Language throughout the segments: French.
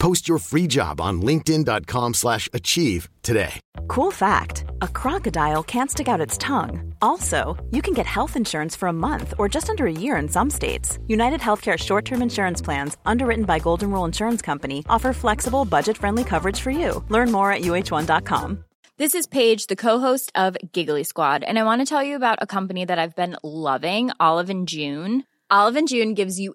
Post your free job on linkedin.com/achieve slash achieve today. Cool fact a crocodile can't stick out its tongue. Also, you can get health insurance for a month or just under a year in some states. United Healthcare short term insurance plans, underwritten by Golden Rule Insurance Company, offer flexible, budget friendly coverage for you. Learn more at uh1.com. This is Paige, the co-host of Giggly Squad, and I want to tell you about a company that I've been loving, Olive and June. Olive and June gives you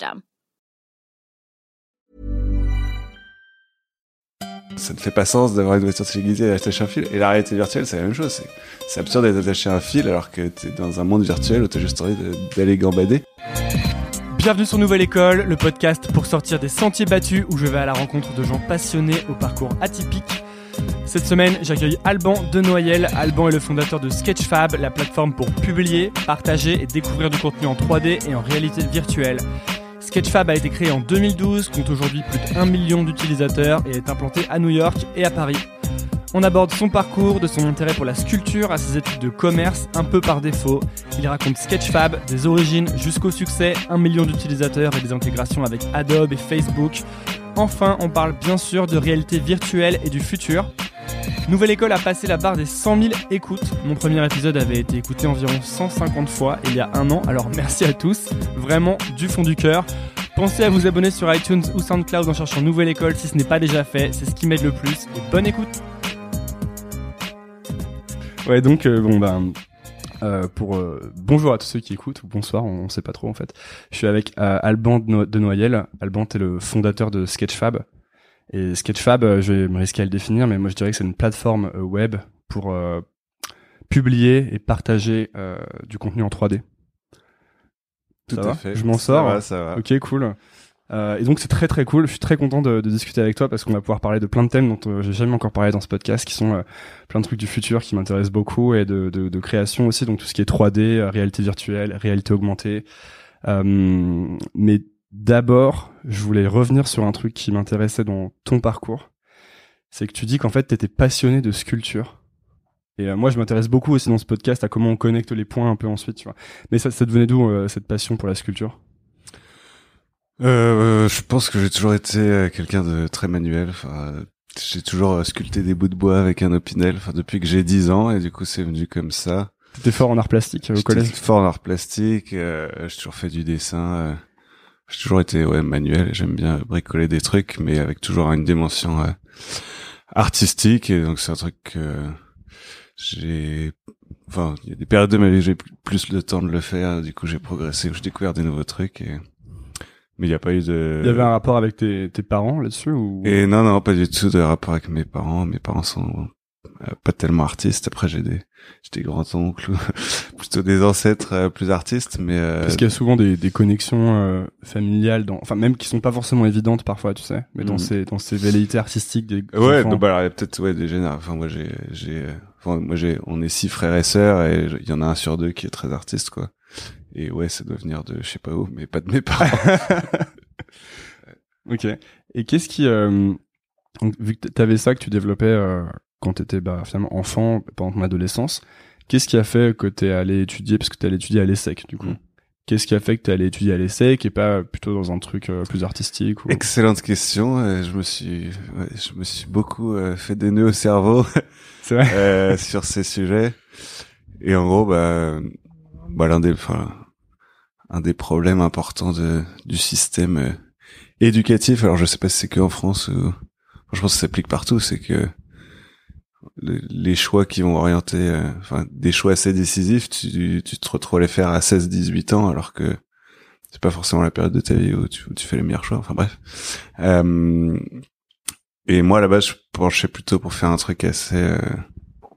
Ça ne fait pas sens d'avoir une voiture sécurisée et d'attacher un fil. Et la réalité virtuelle, c'est la même chose. C'est, absurde d'être attaché à un fil alors que t'es dans un monde virtuel où t'as juste envie de- d'aller gambader. Bienvenue sur Nouvelle École, le podcast pour sortir des sentiers battus où je vais à la rencontre de gens passionnés au parcours atypique. Cette semaine, j'accueille Alban Denoyel. Alban est le fondateur de Sketchfab, la plateforme pour publier, partager et découvrir du contenu en 3D et en réalité virtuelle. Sketchfab a été créé en 2012, compte aujourd'hui plus de 1 million d'utilisateurs et est implanté à New York et à Paris. On aborde son parcours, de son intérêt pour la sculpture à ses études de commerce, un peu par défaut. Il raconte Sketchfab, des origines jusqu'au succès, 1 million d'utilisateurs et des intégrations avec Adobe et Facebook. Enfin, on parle bien sûr de réalité virtuelle et du futur. Nouvelle École a passé la barre des 100 000 écoutes. Mon premier épisode avait été écouté environ 150 fois il y a un an, alors merci à tous, vraiment du fond du cœur. Pensez à vous abonner sur iTunes ou SoundCloud en cherchant Nouvelle École si ce n'est pas déjà fait, c'est ce qui m'aide le plus. Et bonne écoute Ouais, donc, euh, bon, euh, pour euh, bonjour à tous ceux qui écoutent ou bonsoir, on, sait pas trop en fait. Je suis avec Alban de, No- de Noyel. Alban est le fondateur de Sketchfab. Et Sketchfab, euh, je vais me risquer à le définir, mais moi je dirais que c'est une plateforme euh, web pour euh, publier et partager euh, du contenu en 3D. Tout Ça à va fait. Je m'en Ça sors. va, ça va. Ok, cool. Euh, et donc c'est très très cool. Je suis très content de, de discuter avec toi parce qu'on va pouvoir parler de plein de thèmes dont euh, j'ai jamais encore parlé dans ce podcast, qui sont plein de trucs du futur qui m'intéressent beaucoup et de, de, de création aussi, donc tout ce qui est 3D, euh, réalité virtuelle, réalité augmentée. Euh, mais d'abord, je voulais revenir sur un truc qui m'intéressait dans ton parcours. C'est que tu dis qu'en fait t'étais passionné de sculpture. Et euh, moi, je m'intéresse beaucoup aussi dans ce podcast à comment on connecte les points un peu ensuite, tu vois. Mais ça, ça devenait d'où euh, cette passion pour la sculpture? Euh, je pense que j'ai toujours été euh, quelqu'un de très manuel. Enfin, euh, j'ai toujours euh, sculpté des bouts de bois avec un opinel. Enfin, depuis que j'ai 10 ans, et du coup, c'est venu comme ça. T'étais fort en art plastique euh, au collège? fort en art plastique. euh, j'ai toujours fait du dessin. J'ai toujours été ouais manuel. J'aime bien bricoler des trucs, mais avec toujours une dimension euh, artistique. Et donc, c'est un truc que j'ai. Enfin, il y a des périodes de ma vie où j'ai plus le temps de le faire. Du coup, j'ai progressé, où j'ai découvert des nouveaux trucs. Et... Mais il n'y a pas eu de. Il y avait un rapport avec tes, tes parents là-dessus ou? Et non, non, pas du tout de rapport avec mes parents. Mes parents sont euh, pas tellement artistes. Après, j'ai des, j'ai des grands-oncles, plutôt des ancêtres euh, plus artistes, mais euh, Parce qu'il y a souvent des, des connexions euh, familiales, dans, enfin même qui sont pas forcément évidentes parfois, tu sais, mais dans Mhm. ces dans ces velléités artistiques des ouais, donc, bah, alors, il y a peut-être ouais des générations. Enfin, moi, j'ai, j'ai, enfin, moi, j'ai, on est six frères et sœurs, et il y en a un sur deux qui est très artiste, quoi. Et ouais, ça doit venir de je sais pas où, mais pas de mes parents. ok. Et qu'est-ce qui, euh, donc, vu que t'avais ça que tu développais quand t'étais bah, finalement enfant pendant ton adolescence, qu'est-ce qui a fait que t'es allé étudier parce que t'es allé étudier à l'ESSEC du coup? Mm. Qu'est-ce qui a fait que t'es allé étudier à l'ESSEC et pas plutôt dans un truc euh, plus artistique ou... Excellente question. euh, Je me suis, ouais, je me suis beaucoup euh, fait des nœuds au cerveau. Vrai? euh, sur ces sujets. Et en gros, bah, bah l'un des, enfin, un des problèmes importants de, du système éducatif. Alors je sais pas si c'est que en France ou je pense que ça s'applique partout. C'est que les choix qui vont orienter, euh, enfin des choix assez décisifs, tu, tu te retrouves à les faire à 16-18 ans alors que c'est pas forcément la période de ta vie où tu, tu fais les meilleurs choix. Enfin bref. Euh, et moi là-bas, je penchais plutôt pour faire un truc assez euh,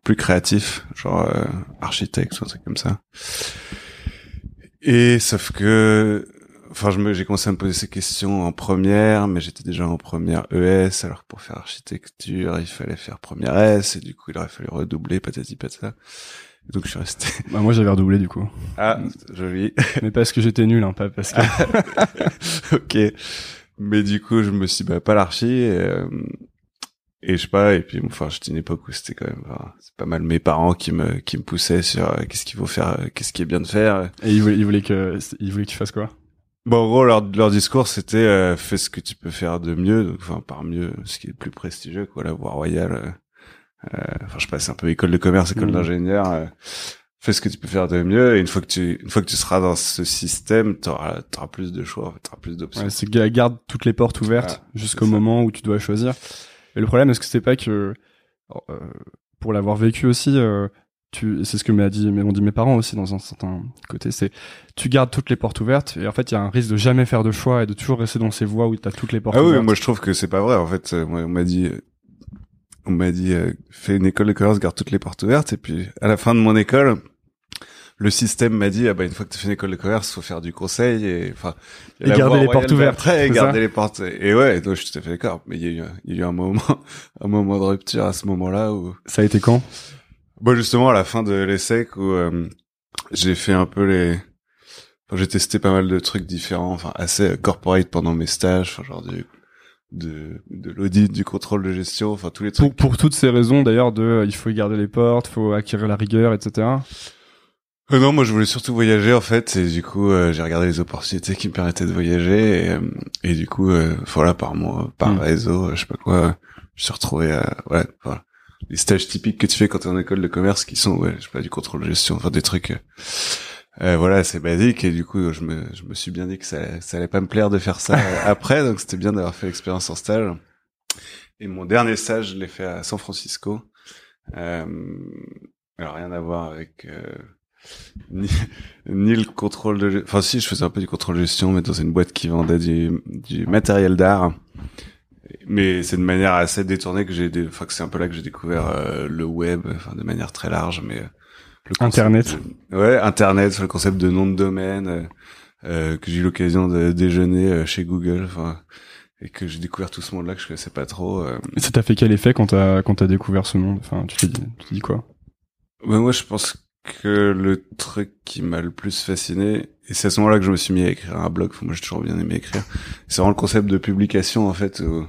plus créatif, genre euh, architecte ou un truc comme ça. Et sauf que, enfin, je me, j'ai commencé à me poser ces questions en première, mais j'étais déjà en première ES, alors que pour faire architecture, il fallait faire première S, et du coup, il aurait fallu redoubler, patati patata. Donc je suis resté. Bah, moi j'avais redoublé du coup. Ah, joli. Mais parce que j'étais nul, hein, pas parce que. ok. Mais du coup, je me suis bah pas l'archi. Et, euh, et je sais pas. Et puis, enfin, j'étais une époque où c'était quand même, enfin, c'est pas mal mes parents qui me qui me poussaient sur euh, qu'est-ce qu'il faut faire, euh, qu'est-ce qui est bien de faire. Et ils voulaient, ils voulaient que, ils voulaient que tu fasses quoi? Bon, en gros, leur, leur discours, c'était euh, fais ce que tu peux faire de mieux. Donc, enfin, par mieux, ce qui est le plus prestigieux, quoi, la voie royale. euh, euh, Enfin, je sais pas, c'est un peu école de commerce, école Mhm. d'ingénieur. euh, fais ce que tu peux faire de mieux. Et une fois que tu, une fois que tu seras dans ce système, t'auras, t'auras plus de choix, t'auras plus d'options. Ouais, c'est que garde toutes les portes ouvertes Ah, jusqu'au moment où tu dois choisir. Et le problème, est-ce que c'est pas que, euh, pour l'avoir vécu aussi, euh, tu, c'est ce que m'a dit, m'ont dit mes parents aussi dans un certain côté, c'est tu gardes toutes les portes ouvertes et en fait il y a un risque de jamais faire de choix et de toujours rester dans ces voies où tu as toutes les portes Ah oui, ouvertes. moi je trouve que c'est pas vrai. En fait, euh, on m'a dit, on m'a dit, euh, fais une école de commerce, garde toutes les portes ouvertes. Et puis à la fin de mon école, le système m'a dit, ah bah une fois que tu fais une école de commerce, faut faire du conseil et enfin Et garder les portes ouvertes, d'après, et garder les portes. Et ouais, donc je suis tout à fait d'accord. Mais il y a eu, il y a eu un moment, un moment de rupture à ce moment-là où Ça a été quand? Bon, justement, à la fin de l'ESSEC, où euh, j'ai fait un peu les... Enfin, j'ai testé pas mal de trucs différents, enfin, assez euh, corporate pendant mes stages, enfin, genre du, de, de l'audit, du contrôle de gestion, enfin, tous les trucs. pour, pour toutes ces raisons d'ailleurs de euh, il faut y garder les portes, faut acquérir la rigueur, etc. Euh, non, moi, je voulais surtout voyager, en fait, et du coup, euh, j'ai regardé les opportunités qui me permettaient de voyager, et, euh, et du coup, euh, voilà, par moi, par Mm. réseau, je sais pas quoi, je suis retrouvé à, ouais, voilà. Les stages typiques que tu fais quand t'es en école de commerce qui sont, ouais, je sais pas, du contrôle de gestion, enfin, des trucs, euh, euh, voilà, c'est basique, et du coup, je me, je me suis bien dit que ça, ça allait pas me plaire de faire ça après, donc c'était bien d'avoir fait l'expérience en stage. Et mon dernier stage, je l'ai fait à San Francisco. Euh, alors, rien à voir avec, euh, ni, ni le contrôle de, enfin si, je faisais un peu du contrôle de gestion, mais dans une boîte qui vendait du, du matériel d'art. Mais c'est de manière assez détournée que j'ai, dé- enfin que c'est un peu là que j'ai découvert euh, le web, enfin de manière très large, mais euh, le Internet. de- ouais, Internet, le concept de nom de domaine, euh, euh, que j'ai eu l'occasion de déjeuner euh, chez Google, enfin et que j'ai découvert tout ce monde-là que je connaissais pas trop. euh. Et ça t'a fait quel effet quand t'as quand t'as découvert ce monde? Enfin, tu t'es dit, tu t'es dit quoi? Ouais, moi, je pense que le truc qui m'a le plus fasciné, et c'est à ce moment-là que je me suis mis à écrire un blog, moi j'ai toujours bien aimé écrire, c'est vraiment le concept de publication, en fait, où,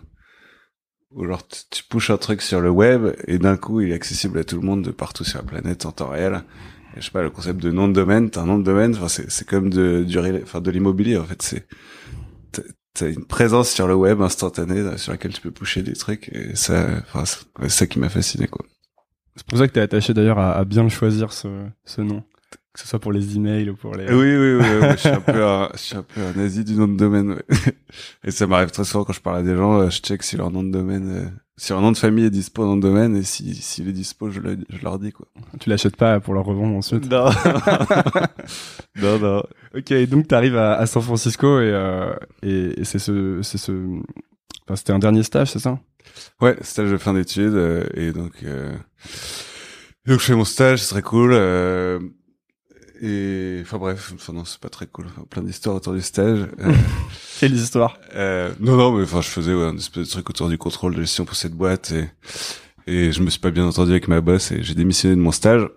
où genre tu, pushes un truc sur le web, et d'un coup, il est accessible à tout le monde de partout sur la planète en temps réel. Et je sais pas, le concept de nom de domaine, t'as un nom de domaine, enfin, c'est, c'est comme de, du, enfin, de l'immobilier, en fait, c'est, t'as- une présence sur le web instantanée euh, sur laquelle tu peux pusher des trucs, et ça, enfin, c'est ça qui m'a fasciné, quoi. C'est pour ça que t'es attaché d'ailleurs à, à bien le choisir ce, ce nom, que ce soit pour les emails ou pour les. Oui, oui, oui, oui, je suis un peu un, je suis un peu un nazi du nom de domaine, ouais. Et ça m'arrive très souvent quand je parle à des gens, euh, je check si leur nom de domaine, euh, si leur nom de famille est dispo nom de domaine, et si, s'il est dispo, je, le- je leur dis, quoi. Tu l'achètes pas pour le revendre ensuite. Non. non, non. Ok, donc t'arrives à, à San Francisco et euh, et, et c'est ce c'est ce. Enfin, c'était un dernier stage, c'est ça? Ouais, stage de fin d'études, euh, et donc, euh, donc je fais mon stage, c'est très cool, euh, et, enfin bref, enfin non, c'est pas très cool, enfin, plein d'histoires autour du stage. Euh, Quelle histoire Euh, non, non, mais enfin, je faisais ouais, un espèce de truc autour du contrôle de gestion pour cette boîte et, et je me suis pas bien entendu avec ma boss et j'ai démissionné de mon stage.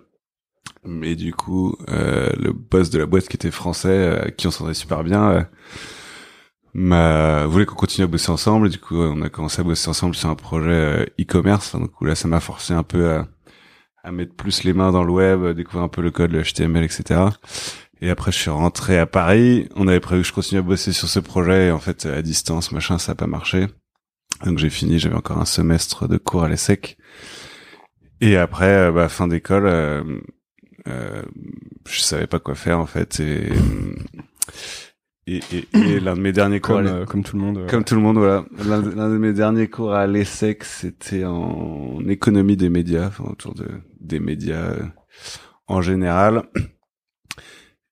Mais du coup, euh, le boss de la boîte qui était français, euh, qui on s'entendait super bien, euh, m'a voulait qu'on continue à bosser ensemble? Du coup, on a commencé à bosser ensemble sur un projet euh, e-commerce. Donc là, ça m'a forcé un peu à, à mettre plus les mains dans le web, à découvrir un peu le code, le HTML, etc. Et après, je suis rentré à Paris. On avait prévu que je continue à bosser sur ce projet. Et en fait, à distance, machin, ça a pas marché. Donc j'ai fini. J'avais encore un semestre de cours à l'ESSEC. Et après, euh, bah, fin d'école, euh, euh, je savais pas quoi faire en fait. Et, Et, et, et l'un de mes derniers cours, Comme, à euh, comme tout le monde. euh. comme tout le monde, voilà. L'un de, mes derniers cours à l'ESSEC, c'était en économie des médias, enfin, autour de des médias euh, en général.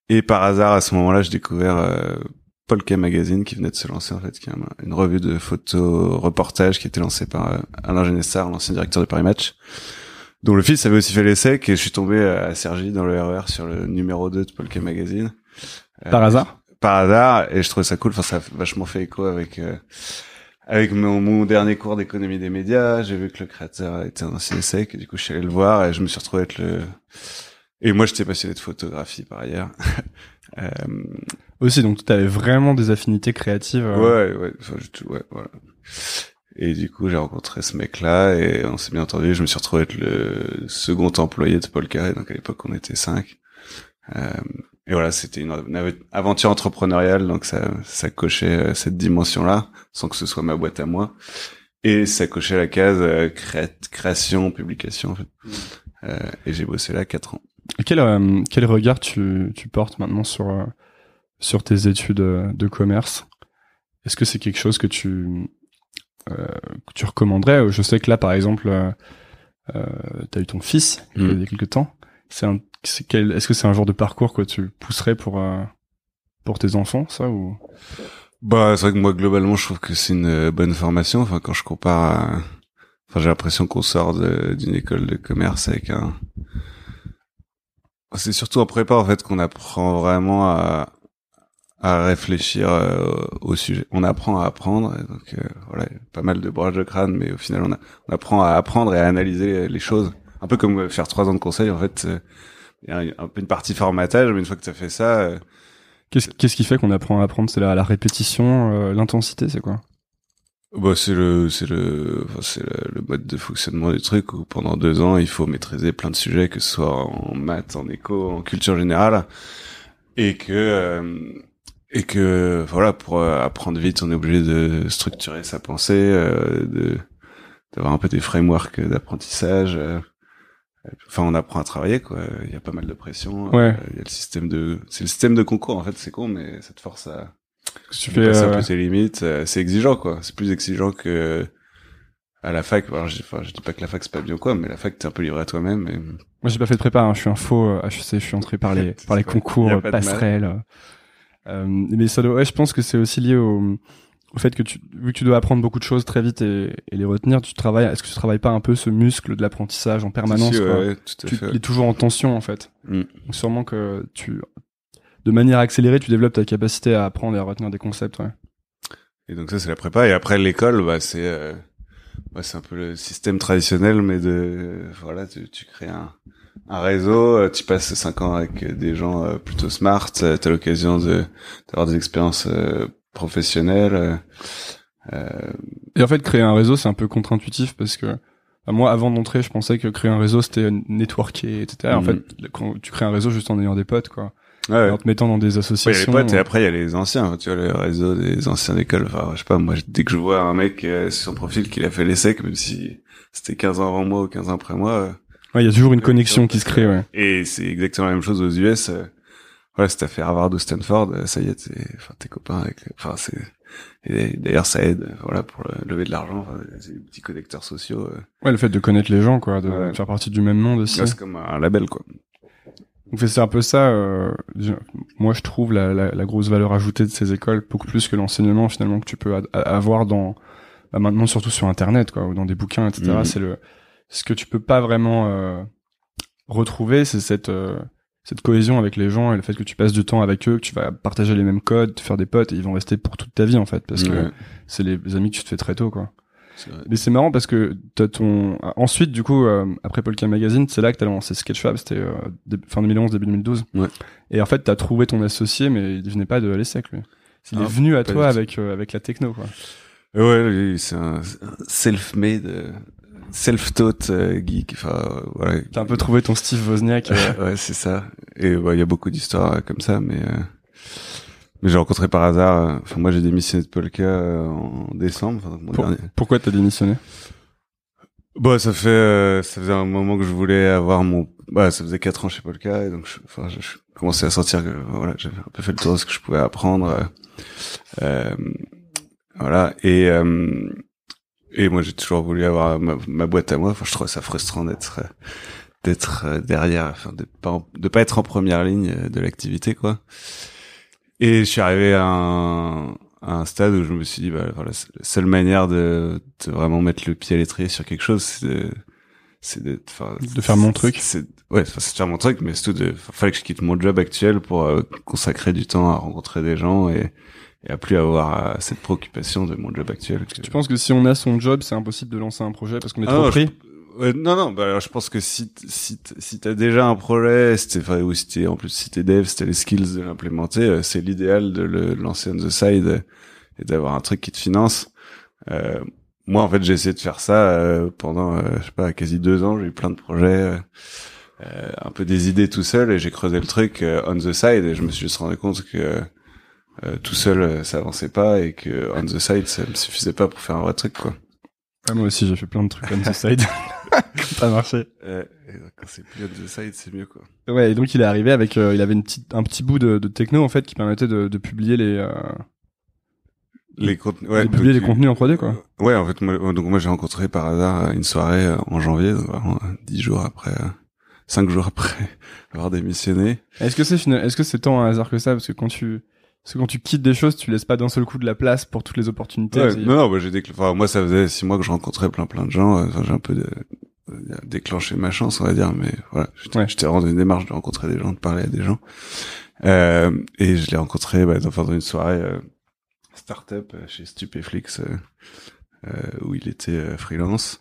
Et par hasard, à ce moment-là, j'ai découvert euh, Polka Magazine qui venait de se lancer en fait, qui est un- une revue de photos reportage qui était lancée par euh, Alain Genestard, l'ancien directeur de Paris Match, dont le fils avait aussi fait l'ESSEC. Et je suis tombé à Sergi dans le RER sur le numéro 2 de Polka Magazine. Par Euh, hasard par hasard et je trouvais ça cool enfin ça a vachement fait écho avec euh, avec mon, mon dernier cours d'économie des médias j'ai vu que le créateur était un ancien sec et du coup je suis allé le voir et je me suis retrouvé être le et moi j'étais passionné de photographie par ailleurs euh, Aussi, donc tu avais vraiment des affinités créatives. euh. ouais ouais enfin, tout- ouais voilà et du coup j'ai rencontré ce mec là et on s'est bien entendu je me suis retrouvé être le second employé de Paul Carré donc à l'époque on était cinq euh, et voilà, c'était une, une av- aventure entrepreneuriale, donc ça, ça cochait euh, cette dimension-là, sans que ce soit ma boîte à moi. Et ça cochait la case euh, cré- création, publication, en fait. Euh, et j'ai bossé là quatre ans. Quel, euh, quel regard tu, tu portes maintenant sur, sur tes études de commerce? Est-ce que c'est quelque chose que tu, euh, que tu recommanderais? Je sais que là, par exemple, tu as eu ton fils il y a Mm. quelques temps. C'est un, est-ce que c'est un genre de parcours que tu pousserais pour, euh, pour tes enfants, ça ou? Bah, c'est vrai que moi, globalement, je trouve que c'est une euh, bonne formation. Enfin, quand je compare à... Enfin, j'ai l'impression qu'on sort d'une école de commerce avec un... C'est surtout en prépa, en fait, qu'on apprend vraiment à, à réfléchir euh, au sujet. On apprend à apprendre. donc, voilà, pas mal de broches de crâne, mais au final, on, on apprend à apprendre et à analyser les choses. Un peu comme faire trois ans de conseil, en fait. Il y a un, peu une partie formatage, mais une fois que tu as fait ça... euh, Qu'est-ce, qui fait qu'on apprend à apprendre? C'est la, la répétition, euh, l'intensité, c'est quoi? Bah c'est le c'est le enfin, c'est le, le mode de fonctionnement du truc où pendant deux ans il faut maîtriser plein de sujets que ce soit en maths, en éco, en culture générale. Et que euh, et que voilà pour euh, apprendre vite on est obligé de structurer sa pensée, euh, de d'avoir un peu des frameworks d'apprentissage. Enfin, on apprend à travailler, quoi. Il y a pas mal de pression. Ouais. Euh, Il y a le système de, c'est le système de concours, en fait. C'est con, mais ça te force à, Tu fais, passes un euh, peu tes limites. euh, c'est exigeant, quoi. C'est plus exigeant que à la fac. Alors, je, enfin, je dis pas que la fac c'est pas bien ou quoi, mais la fac t'es un peu livré à toi-même. Et... Moi, j'ai pas fait de prépa. hein. Je suis un faux euh, HEC. Je suis entré par les par les concours passerelles. Euh, mais ça doit. Ouais, je pense que c'est aussi lié au au fait que tu vu que tu dois apprendre beaucoup de choses très vite et, et les retenir. Tu travailles. Est-ce que tu travailles pas un peu ce muscle de l'apprentissage en permanence Si, quoi ouais, tout à Tu fait. il est toujours en tension en fait. Mm. Donc sûrement que tu de manière accélérée, tu développes ta capacité à apprendre et à retenir des concepts. Ouais. Et donc ça c'est la prépa. Et après l'école, bah c'est euh, ouais, c'est un peu le système traditionnel, mais de voilà, tu, tu crées un un réseau, euh, tu passes cinq ans avec des gens euh, plutôt smart, euh, t'as l'occasion de d'avoir des expériences euh, professionnelles. euh, euh, Et en fait, créer un réseau, c'est un peu contre-intuitif parce que bah, moi, avant d'entrer, je pensais que créer un réseau, c'était networker, etc. En Mhm. fait, quand tu crées un réseau juste en ayant des potes, quoi, ouais, ouais. en te mettant dans des Ouais, il y a associations. les potes et après il y a les anciens, tu vois, le réseau des anciens d'école. Enfin, je sais pas, moi, dès que je vois un mec euh, sur son profil qu'il a fait l'essai, même si c'était 15 ans avant moi ou 15 ans après moi, euh, Ouais, il y a toujours une Ouais, connexion ouais, qui se crée, ouais. et c'est exactement la même chose aux US. euh, voilà, si t'as fait Harvard ou Stanford, euh, ça y est, t'es, enfin, t'es copain avec, enfin, c'est, et d'ailleurs, ça aide, euh, voilà, pour lever de l'argent, enfin, c'est des petits connecteurs sociaux, euh, Ouais, le fait de connaître les gens, quoi, de Ouais. faire partie du même monde aussi. là, c'est comme un label, quoi. Donc c'est un peu ça. euh, moi, je trouve la, la, la grosse valeur ajoutée de ces écoles beaucoup plus que l'enseignement finalement que tu peux avoir dans bah, maintenant surtout sur Internet, quoi, ou dans des bouquins, etc. Mhm. C'est le ce que tu peux pas vraiment euh, retrouver, c'est cette euh, cette cohésion avec les gens et le fait que tu passes du temps avec eux, que tu vas partager les mêmes codes, te faire des potes et ils vont rester pour toute ta vie en fait parce que c'est les amis que tu te fais très tôt quoi. Mais c'est marrant parce que t'as ton ensuite du coup euh, après Polka Magazine c'est là que t'as lancé Sketchfab c'était euh, fin 2011 début 2012 Ouais. et en fait t'as trouvé ton associé mais il venait pas de l'ESSEC lui. Il Ah, est venu à toi avec euh, avec la techno quoi. Ouais, c'est un, self-made, self-taught euh, geek. Enfin, voilà. t'as un peu trouvé ton Steve Wozniak euh, ouais, c'est ça. Et bah, il y a beaucoup d'histoires euh, comme ça, mais euh, mais j'ai rencontré par hasard. Enfin, moi, j'ai démissionné de Polka en décembre. enfin, mon Pour- dernier. pourquoi t'as démissionné? Bon, ça fait, euh, ça faisait un moment que je voulais avoir mon, bah, ça faisait quatre ans chez Polka, et donc, je, enfin, je, je commençais à sentir que, voilà, j'avais un peu fait le tour de ce que je pouvais apprendre, euh voilà, et, euh, et moi, j'ai toujours voulu avoir ma, ma, boîte à moi. Enfin, je trouve ça frustrant d'être, d'être derrière, enfin, de pas, de pas être en première ligne de l'activité, quoi. Et je suis arrivé à un, à un stade où je me suis dit, bah, voilà, la seule manière de, de, vraiment mettre le pied à l'étrier sur quelque chose, c'est de, c'est de, de faire mon truc. C'est, ouais, c'est de faire mon truc, mais surtout de, fallait que je quitte mon job actuel pour euh, consacrer du temps à rencontrer des gens et, et à plus avoir euh, cette préoccupation de mon job actuel. Tu penses que si on a son job, c'est impossible de lancer un projet parce qu'on est ah trop pris? non, non, bah alors je pense que si si si t'as déjà un projet, enfin, ou si t'es en plus si t'es dev, si t'as les skills de l'implémenter, euh, c'est l'idéal de le lancer on the side et d'avoir un truc qui te finance. Euh, moi, en fait, j'ai essayé de faire ça euh, pendant, euh, je sais pas, quasi deux ans. J'ai eu plein de projets, euh, un peu des idées tout seul, et j'ai creusé le truc on the side, et je me suis juste rendu compte que tout seul, ça avançait pas, et que on the side, ça me suffisait pas pour faire un vrai truc, quoi. Ah, moi aussi, j'ai fait plein de trucs on the side. ça a marché. Euh, quand c'est plus on the side, c'est mieux quoi. Ouais, et donc il est arrivé avec, il avait une petite, un petit bout de, de, techno en fait qui permettait de, de publier les, les contenus, ouais, publier les contenus en 3D quoi. Ouais, en fait, moi, donc moi j'ai rencontré par hasard une soirée euh, en janvier, vraiment dix jours après, euh, cinq jours après avoir démissionné. Est-ce que c'est est-ce que c'est tant un hasard que ça? Parce que quand tu parce que quand tu quittes des choses, tu laisses pas d'un seul coup de la place pour toutes les opportunités. Ouais, non, non, bah, j'ai enfin, moi ça faisait six mois que je rencontrais plein plein de gens. Enfin, j'ai un peu de, déclenché ma chance, on va dire, mais voilà, j'étais ouais. rendu une démarche de rencontrer des gens, de parler à des gens. Euh, et je l'ai rencontré bah, dans, dans une soirée euh, startup euh, chez Stupéflix euh, euh, où il était freelance.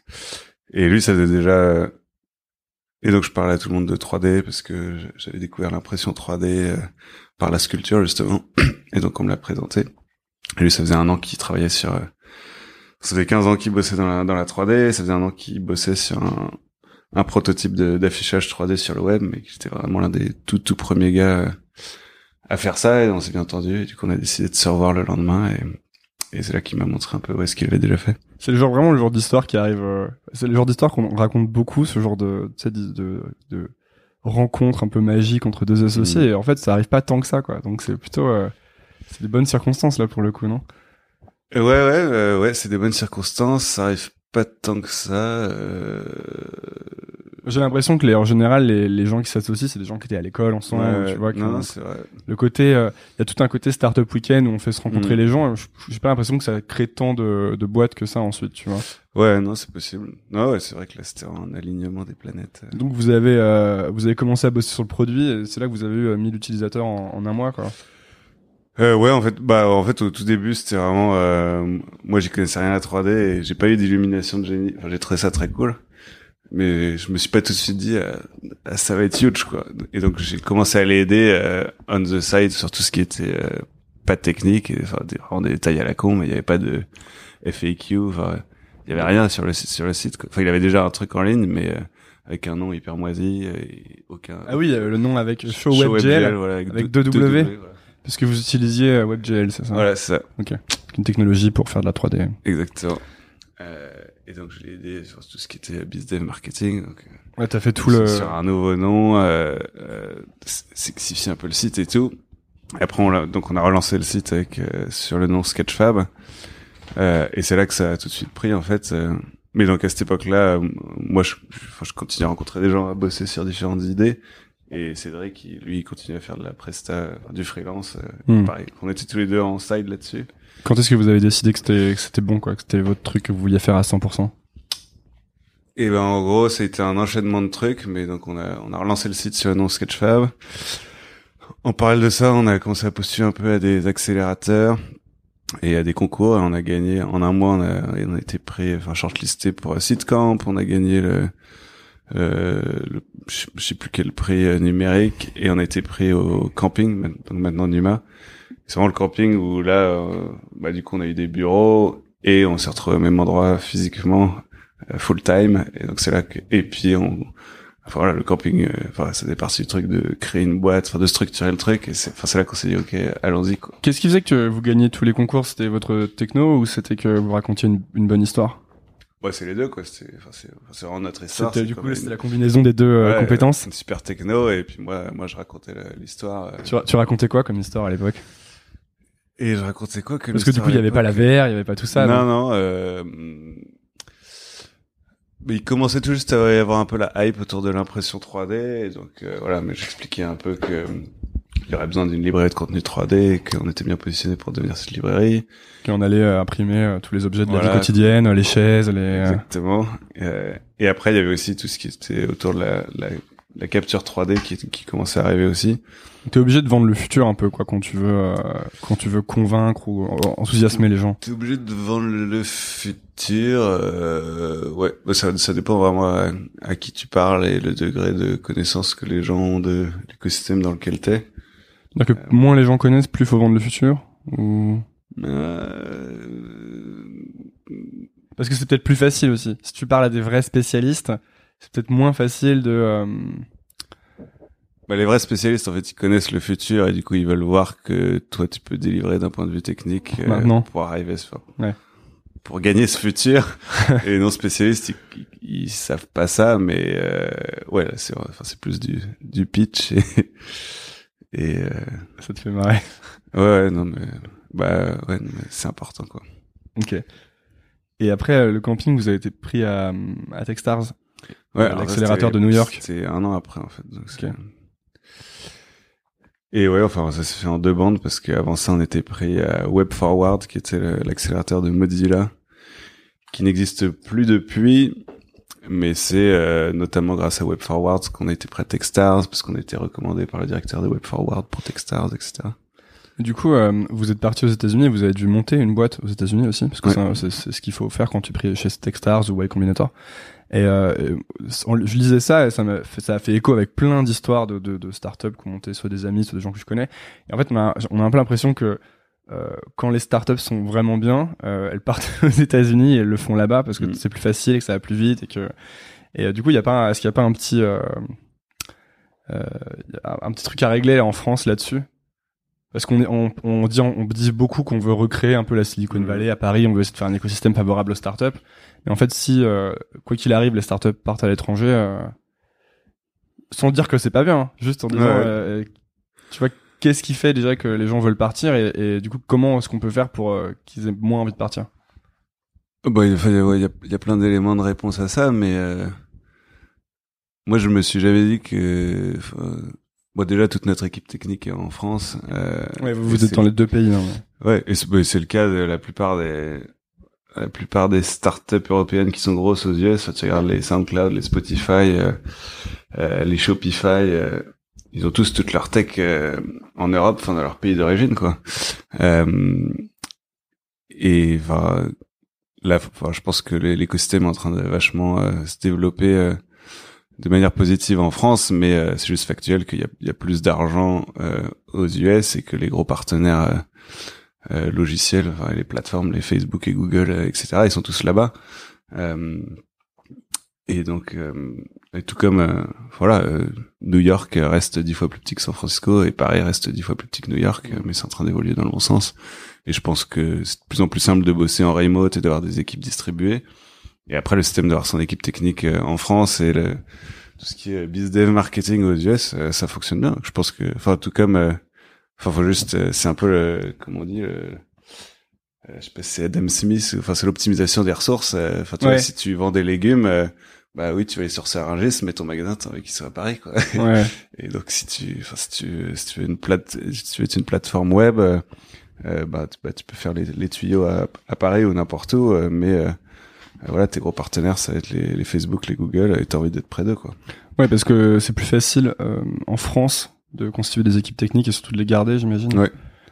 Et lui, ça faisait déjà. Et donc je parlais à tout le monde de 3D parce que j'avais découvert l'impression 3D par la sculpture justement. Et donc on me l'a présenté. Et lui, ça faisait un an qu'il travaillait sur. Ça faisait 15 ans qu'il bossait dans la, dans la 3D. Ça faisait un an qu'il bossait sur un, prototype d'affichage 3D sur le web, mais qui était vraiment l'un des tout tout premiers gars à faire ça et on s'est bien entendu et du coup on a décidé de se revoir le lendemain et, et c'est là qu'il m'a montré un peu où est-ce qu'il avait déjà fait. C'est le genre vraiment le genre d'histoire qui arrive. Euh, c'est le genre d'histoire qu'on raconte beaucoup, ce genre de de, de, de rencontre un peu magique entre deux associés. Mm. Et en fait, ça arrive pas tant que ça, quoi. Donc c'est plutôt euh, c'est des bonnes circonstances là pour le coup, non? Ouais, ouais, euh, ouais, c'est des bonnes circonstances. Ça arrive pas tant que ça. Euh... J'ai l'impression que les, en général, les, les gens qui s'associent, c'est des gens qui étaient à l'école ensemble, tu vois. Non, c'est vrai. Le côté, euh, il y a tout un côté startup week-end où on fait se rencontrer mm. les gens. J'ai pas l'impression que ça crée tant de, de boîtes que ça ensuite, tu vois. Ouais, non, c'est possible. Non, ouais, c'est vrai que là, c'était un alignement des planètes. Donc vous avez, euh, vous avez commencé à bosser sur le produit. et C'est là que vous avez eu 1000 euh, utilisateurs en, en un mois, quoi. Euh, ouais, en fait, bah, en fait, au tout début, c'était vraiment, euh, moi, j'y connaissais rien à 3D et j'ai pas eu d'illumination de génie. Enfin, j'ai trouvé ça très cool mais je me suis pas tout de suite dit euh, ah, ça va être huge quoi et donc j'ai commencé à l'aider euh, on the side sur tout ce qui était euh, pas technique et, enfin des, vraiment des détails à la con mais il y avait pas de FAQ enfin il y avait rien sur le site sur le site quoi. enfin il avait déjà un truc en ligne mais avec un nom hyper moisi et aucun ah oui le nom avec Show, WebGL, voilà, avec, deux W, parce que vous utilisiez WebGL c'est ça? Voilà c'est ça ok une technologie pour faire de la 3D exactement euh, et donc je l'ai aidé sur tout ce qui était business marketing. Donc, euh, ouais, t'as fait tout le sur un nouveau nom, euh, euh, sexifier un peu le site et tout. Et après on a, donc on a relancé le site avec euh, sur le nom Sketchfab. Euh, et c'est là que ça a tout de suite pris en fait. mais donc à cette époque-là, moi je, je continue à rencontrer des gens à bosser sur différentes idées. Et Cédric, qui, lui, il continue à faire de la presta, du freelance. Hmm. Pareil, on était tous les deux en side là-dessus. Quand est-ce que vous avez décidé que c'était que c'était bon quoi, que c'était votre truc que vous vouliez faire à 100% Et eh ben en gros, c'était un enchaînement de trucs, mais donc on a on a relancé le site sur nom Sketchfab. En parallèle de ça, on a commencé à postuler un peu à des accélérateurs et à des concours on a gagné en un mois on a, on a été pris enfin shortlisté pour un Sitecamp, on a gagné le euh, je sais plus quel prix euh, numérique et on a été pris au camping donc maintenant Numa c'est vraiment le camping où là, euh, bah, du coup, on a eu des bureaux et on s'est retrouvé au même endroit physiquement, euh, full time. Et donc c'est là que, et puis on, enfin voilà, le camping, euh, enfin c'était parti du truc de créer une boîte, enfin de structurer le truc. Et c'est, enfin c'est là qu'on s'est dit ok, allons-y. Qu'est-ce qui faisait que vous gagniez tous les concours? C'était votre techno ou c'était que vous racontiez une, bonne histoire? Ouais, c'est les deux, quoi. C'est, enfin, c'est, c'est vraiment notre histoire. C'était du coup une- c'était la combinaison des deux euh, Ouais, compétences. Une super techno, et puis moi, moi, je racontais la- l'histoire. euh, Tu, ra- tu racontais quoi comme histoire à l'époque? Et je racontais quoi que Parce que du coup il y avait pas la VR, il y avait pas tout ça. non, donc- non. Euh... Mais il commençait tout juste à y avoir un peu la hype autour de l'impression 3D. Et donc euh, voilà, mais j'expliquais un peu que euh, il y aurait besoin d'une librairie de contenu 3D, et qu'on était bien positionné pour devenir cette librairie. qu'on allait euh, imprimer euh, tous les objets de la vie quotidienne, les chaises, les. euh, Exactement. Et après, il y avait aussi tout ce qui était autour de la, la, la capture 3D qui, qui commençait à arriver aussi. T'es obligé de vendre le futur un peu quoi quand tu veux quand tu veux convaincre ou enthousiasmer les gens. T'es obligé de vendre le futur. Euh, ouais, Bah, ça, ça dépend vraiment à, à qui tu parles et le degré de connaissance que les gens ont de l'écosystème dans lequel t'es. C'est-à-dire que moins les gens connaissent, plus faut vendre le futur ou? Euh, parce que c'est peut-être plus facile aussi. Si tu parles à des vrais spécialistes, c'est peut-être moins facile de. euh, bah, les vrais spécialistes, en fait, ils connaissent le futur et du coup, ils veulent voir que toi, tu peux délivrer d'un point de vue technique euh, Maintenant. pour arriver à ce Ouais. Pour gagner ce futur. et les non spécialistes, ils, ils, ils savent pas ça, mais euh, ouais, c'est enfin, c'est plus du du pitch et et euh, Ça te fait marrer. ouais, ouais, non mais bah ouais, non, mais c'est important quoi. Ok. Et après euh, le camping, vous avez été pris à, à Techstars. Ouais, Euh, l'accélérateur de New York. C'était un an après en fait. Donc Ok. Et ouais, enfin ça s'est fait en deux bandes parce qu'avant ça on était pris à Web Forward qui était l'accélérateur de Mozilla qui n'existe plus depuis mais c'est euh, notamment grâce à Web Forward qu'on a été prêt à Techstars parce qu'on a été recommandé par le directeur de Web Forward pour Techstars etc. Et Du coup, euh, vous êtes parti aux États-Unis, vous avez dû monter une boîte aux États-Unis aussi, parce que Ouais. c'est ce qu'il faut faire quand tu pries chez Techstars ou Y Combinator. Et euh, je lisais ça et ça m'a fait, ça a fait écho avec plein d'histoires de, de, de startups qui ont monté, soit des amis, soit des gens que je connais. Et en fait, on a, on a un peu l'impression que euh, quand les startups sont vraiment bien, euh, elles partent aux États-Unis et elles le font là-bas parce que Mm. c'est plus facile et que ça va plus vite et que et euh, du coup, il y a pas, est-ce qu'il y a pas un petit euh, euh, a un petit truc à régler en France là-dessus? Parce qu'on est, on, on dit, on dit beaucoup qu'on veut recréer un peu la Silicon Mhm. Valley à Paris, on veut essayer de faire un écosystème favorable aux startups. Mais en fait, si euh, quoi qu'il arrive, les startups partent à l'étranger, euh, sans dire que c'est pas bien, hein, juste en disant, Ouais. euh, tu vois, qu'est-ce qui fait déjà que les gens veulent partir et, et du coup, comment est-ce qu'on peut faire pour qu'ils aient moins envie de partir? Bah, il ouais, y, a, y a plein d'éléments de réponse à ça, mais euh, moi je me suis jamais dit que. Bon, déjà toute notre équipe technique est en France. Euh, Ouais, vous, et vous êtes dans les deux pays. hein. Ouais, et c'est bah, c'est le cas de la plupart des la plupart des startups européennes qui sont grosses aux US. Tu regardes les SoundCloud, les Spotify, euh, euh, les Shopify. euh, ils ont tous toute leur tech euh, en Europe, enfin dans leur pays d'origine, quoi. Et enfin, là, enfin, je pense que l'é- l'écosystème est en train de vachement se développer de manière positive en France, mais euh, c'est juste factuel qu'il y a plus d'argent euh, aux US et que les gros partenaires euh, logiciels, enfin, les plateformes, les Facebook et Google, euh, etc., ils sont tous là-bas. Euh, et donc, euh, et tout comme, euh, voilà, euh, New York reste dix fois plus petit que San Francisco et Paris reste dix fois plus petit que New York, euh, mais c'est en train d'évoluer dans le bon sens. Et je pense que c'est de plus en plus simple de bosser en remote et d'avoir des équipes distribuées. Et après, le système d'avoir son équipe technique en France et le, tout ce qui est bizdev marketing aux US, ça fonctionne bien. Je pense que, enfin, tout comme, euh, enfin, faut juste, euh, c'est un peu le, comment on dit, le, euh, je sais pas si c'est Adam Smith, enfin, c'est l'optimisation des ressources. euh, Enfin, tu Ouais. vois, si tu vends des légumes, euh, bah oui, tu vas aller sur Serengis, mais ton magasin, t'as envie qu'il soit à Paris, quoi. Ouais. Et donc, si tu, enfin, si tu, si tu veux une plate, si tu veux être une plateforme web, euh, euh, bah, tu, bah, tu peux faire les, les tuyaux à, à Paris ou n'importe où, euh, mais euh, euh, voilà, tes gros partenaires, ça va être les, les Facebook, les Google, et t'as envie d'être près d'eux, quoi. ouais, parce que c'est plus facile euh, en France de constituer des équipes techniques et surtout de les garder, j'imagine. Ouais.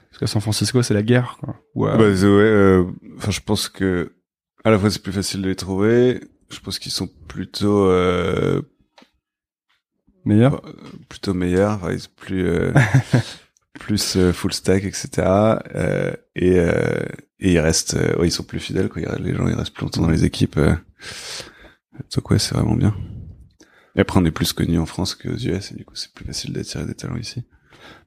Parce qu'à San Francisco, c'est la guerre. Quoi. Bah, ouais, euh, enfin, je pense que à la fois c'est plus facile de les trouver. Je pense qu'ils sont plutôt euh, meilleur. euh, plutôt meilleurs, enfin, ils sont plus euh, plus euh, full stack, etc. Euh, et euh, et ils restent, euh, ouais, ils sont plus fidèles. Quoi. Les gens ils restent plus longtemps dans les équipes. Euh. Donc ouais, c'est vraiment bien. Et après, on est plus connu en France qu'aux US, et du coup, c'est plus facile d'attirer des talents ici.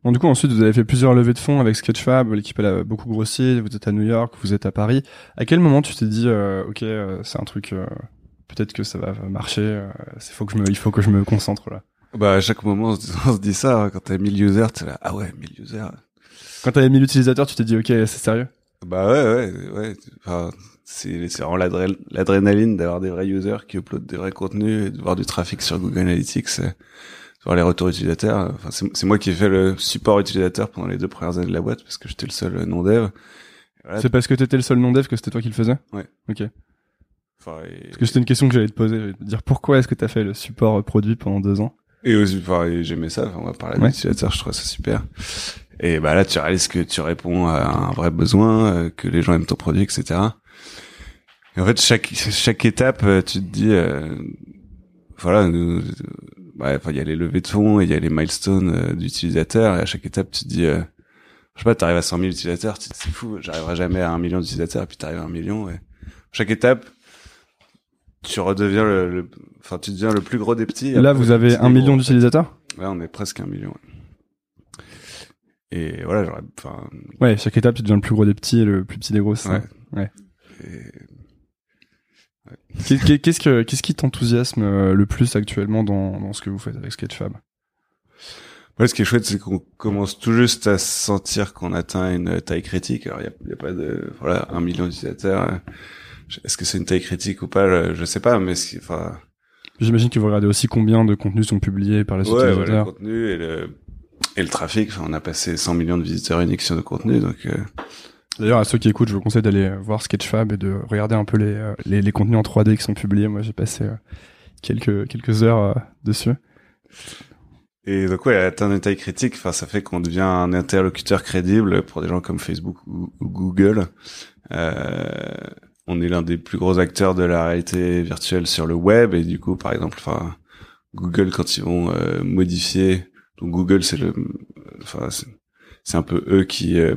Bon, du coup, ensuite, vous avez fait plusieurs levées de fonds avec Sketchfab. L'équipe, elle a beaucoup grossi. Vous êtes à New York, vous êtes à Paris. À quel moment tu t'es dit, euh, ok, euh, c'est un truc, euh, peut-être que ça va marcher. euh, c'est faut que je me, il faut que je me concentre là? Bah, à chaque moment, on se, on se dit ça. hein, quand t'as 1000 users, t'es là, ah ouais, 1000 users. Quand t'avais mis l'utilisateur, tu t'es dit, ok, c'est sérieux? Bah ouais, ouais, ouais. Enfin, c'est c'est vraiment l'adré- l'adrénaline d'avoir des vrais users qui uploadent des vrais contenus et de voir du trafic sur Google Analytics, euh, de voir les retours utilisateurs. Enfin, c'est moi qui ai fait le support utilisateur pendant les deux premières années de la boîte parce que j'étais le seul euh, non dev. Voilà. C'est parce que t'étais le seul non dev que c'était toi qui le faisais? Ouais. Ok. Enfin, et, Parce que c'était une question que j'allais te poser. J'allais te dire pourquoi est-ce que t'as fait le support euh, produit pendant deux ans? et aussi, enfin, j'aimais ça. Enfin, on va parler Ouais. d'utilisateur, je trouve ça super. Et bah là, tu réalises que tu réponds à un vrai besoin, euh, que les gens aiment ton produit, etc. Et en fait, chaque chaque étape, euh, tu te dis, euh, voilà, nous, euh, ouais, enfin, il y a les levées de fonds, et il y a les milestones euh, d'utilisateurs, et à chaque étape, tu te dis, euh, je sais pas, t'arrives à 100 000 utilisateurs, tu te dis, c'est fou, j'arriverai jamais à un million d'utilisateurs, et puis t'arrives à un million. Chaque étape, tu redeviens le, le- enfin, tu deviens le plus gros des petits. Là, vous avez un million d'utilisateurs? Là, on est presque un million. ouais. Et voilà, j'aurais, enfin, Ouais, chaque étape, tu deviens le plus gros des petits et le plus petit des gros. c'est ça? Ouais. Ouais. Et- Qu'est-ce que qu'est-ce qui t'enthousiasme euh, le plus actuellement dans, dans ce que vous faites avec Sketchfab? Ouais, ce qui est chouette, c'est qu'on commence tout juste à sentir qu'on atteint une taille critique. Alors, il y a, pas de, voilà, un million d'utilisateurs. euh, Est-ce que c'est une taille critique ou pas? Je, je sais pas, mais ce enfin, J'imagine que vous regardez aussi combien de contenus sont publiés par les ouais, ouais, le utilisateurs. contenu et le, et le trafic. Enfin, on a passé 100 millions de visiteurs uniques sur nos contenus, donc, euh, D'ailleurs, à ceux qui écoutent, je vous conseille d'aller voir Sketchfab et de regarder un peu les, euh, les, les contenus en 3D qui sont publiés. Moi, j'ai passé euh, quelques quelques heures euh, dessus. Et donc ouais, atteindre une taille critique, enfin ça fait qu'on devient un interlocuteur crédible pour des gens comme Facebook ou, Google. Euh, on est l'un des plus gros acteurs de la réalité virtuelle sur le web et du coup, par exemple, enfin Google quand ils vont euh, modifier, donc Google c'est le, enfin c'est un peu eux qui euh,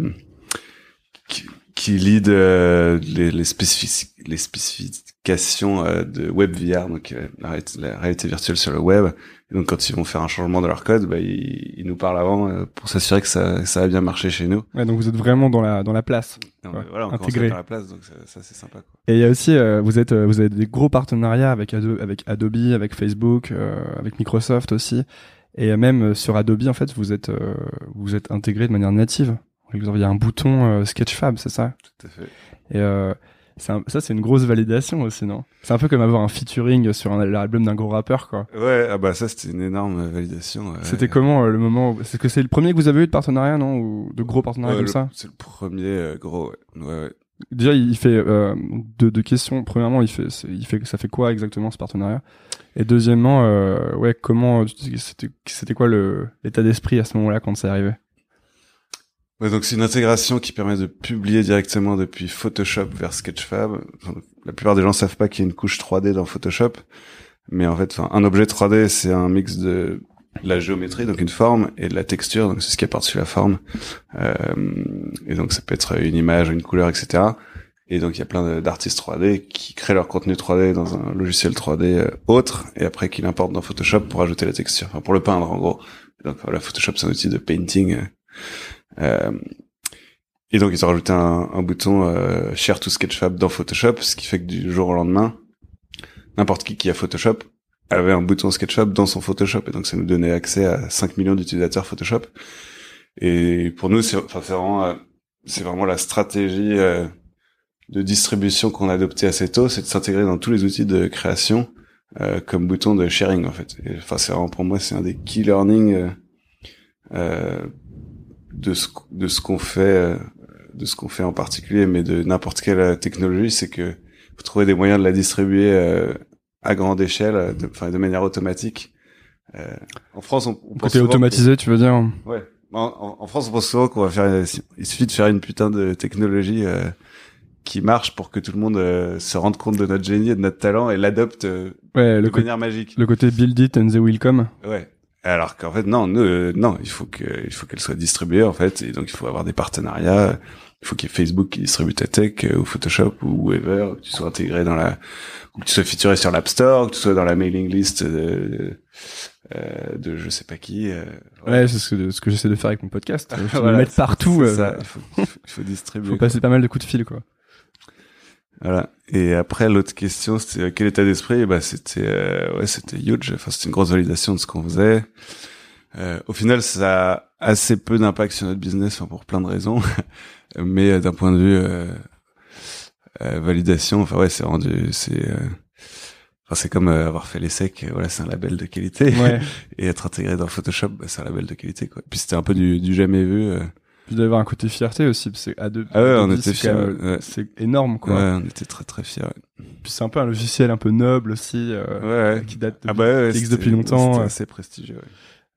qui, qui lead euh, les, les, spécifici- les spécifications euh, de WebVR, donc euh, la, réalité, la réalité virtuelle sur le web. Et donc quand ils vont faire un changement de leur code, bah, ils, ils nous parlent avant euh, pour s'assurer que ça, ça va bien marcher chez nous. Ouais, donc vous êtes vraiment dans la dans la place. Ouais, euh, voilà, on intégré. faire la place, donc ça, ça, c'est sympa. Quoi. Et il y a aussi, vous êtes, vous avez des gros partenariats avec Adobe, avec Adobe, avec Facebook, avec Microsoft aussi, et même sur Adobe en fait, vous êtes, vous êtes intégré de manière native. Il y a un bouton euh, Sketchfab, c'est ça? Tout à fait. Et euh, un- ça, c'est une grosse validation aussi, non? C'est un peu comme avoir un featuring sur un l'album d'un gros rappeur, quoi. Ouais, ah bah ça c'était une énorme validation. ouais. C'était comment euh, le moment où... C'est que c'est le premier que vous avez eu de partenariat, non? Ou de gros partenariats Ouais, comme le- ça? C'est le premier euh, gros. Ouais. Déjà, il fait euh, deux, deux questions. Premièrement, il fait, il fait, ça fait quoi exactement ce partenariat? Et deuxièmement, ouais, comment c'était, c'était quoi le l'état d'esprit à ce moment-là quand c'est arrivé? Donc c'est une intégration qui permet de publier directement depuis Photoshop vers Sketchfab. La plupart des gens savent pas qu'il y a une couche 3D dans Photoshop, mais en fait, un objet 3D c'est un mix de la géométrie, donc une forme, et de la texture, donc c'est ce qui est par-dessus la forme. Euh, et donc ça peut être une image, une couleur, etc. Et donc il y a plein d'artistes 3D qui créent leur contenu 3D dans un logiciel 3D euh, autre, et après qui l'importent dans Photoshop pour ajouter la texture, enfin pour le peindre en gros. Donc voilà, Photoshop c'est un outil de painting. euh, et donc ils ont rajouté un, un bouton euh, Share to Sketchfab dans Photoshop, ce qui fait que du jour au lendemain, n'importe qui qui a Photoshop avait un bouton Sketchfab dans son Photoshop, et donc ça nous donnait accès à 5 millions d'utilisateurs Photoshop. Et pour nous, c'est enfin, vraiment, euh, c'est vraiment la stratégie euh, de distribution qu'on a adoptée assez tôt, c'est de s'intégrer dans tous les outils de création euh, comme bouton de sharing en fait. Et, Enfin, c'est vraiment pour moi, c'est un des key learning euh, euh, de ce de ce qu'on fait euh, de ce qu'on fait en particulier, mais de n'importe quelle euh, technologie, c'est que faut trouver des moyens de la distribuer euh, à grande échelle, de, enfin, de manière automatique. Euh, en France, on, on pense Côté automatisé, tu veux dire ouais. En, France, on pense souvent qu'on va faire. Il suffit de faire une putain de technologie euh, qui marche pour que tout le monde euh, se rende compte de notre génie et de notre talent et l'adopte euh, Ouais, de le, manière magique. le côté build it and they will come. Ouais. Alors qu'en fait non, nous, euh, non, il faut que il faut qu'elle soit distribuée en fait et donc il faut avoir des partenariats. il faut qu'il y ait Facebook qui distribue ta tech euh, ou Photoshop ou whatever, que tu sois intégré dans la, que tu sois featuré sur l'App Store, que tu sois dans la mailing list de, euh, de je sais pas qui. Euh, ouais, c'est ce que, ce que j'essaie de faire avec mon podcast. Je voilà, mettre partout. Ça. Il, faut, il faut distribuer. Il faut passer pas mal de coups de fil, quoi. Voilà. Et après, l'autre question, c'était quel état d'esprit? Bah, c'était ouais, c'était huge. Enfin, c'était une grosse validation de ce qu'on faisait. Euh, au final, ça a assez peu d'impact sur notre business, enfin, pour plein de raisons. Mais euh, d'un point de vue euh, euh, validation, enfin ouais, c'est rendu, c'est, enfin c'est comme avoir fait l'essai, voilà, c'est un label de qualité. Ouais. Et être intégré dans Photoshop, bah, c'est un label de qualité, quoi. Puis c'était un peu du, du jamais vu. Puis d'avoir un côté fierté aussi, parce que à deux, ah ouais, on était fiers. Ouais. C'est énorme, quoi. Ouais, on était très très fiers. Puis c'est un peu un logiciel un peu noble aussi, ouais, qui date de, ah bah depuis longtemps. C'était assez prestigieux. Ouais.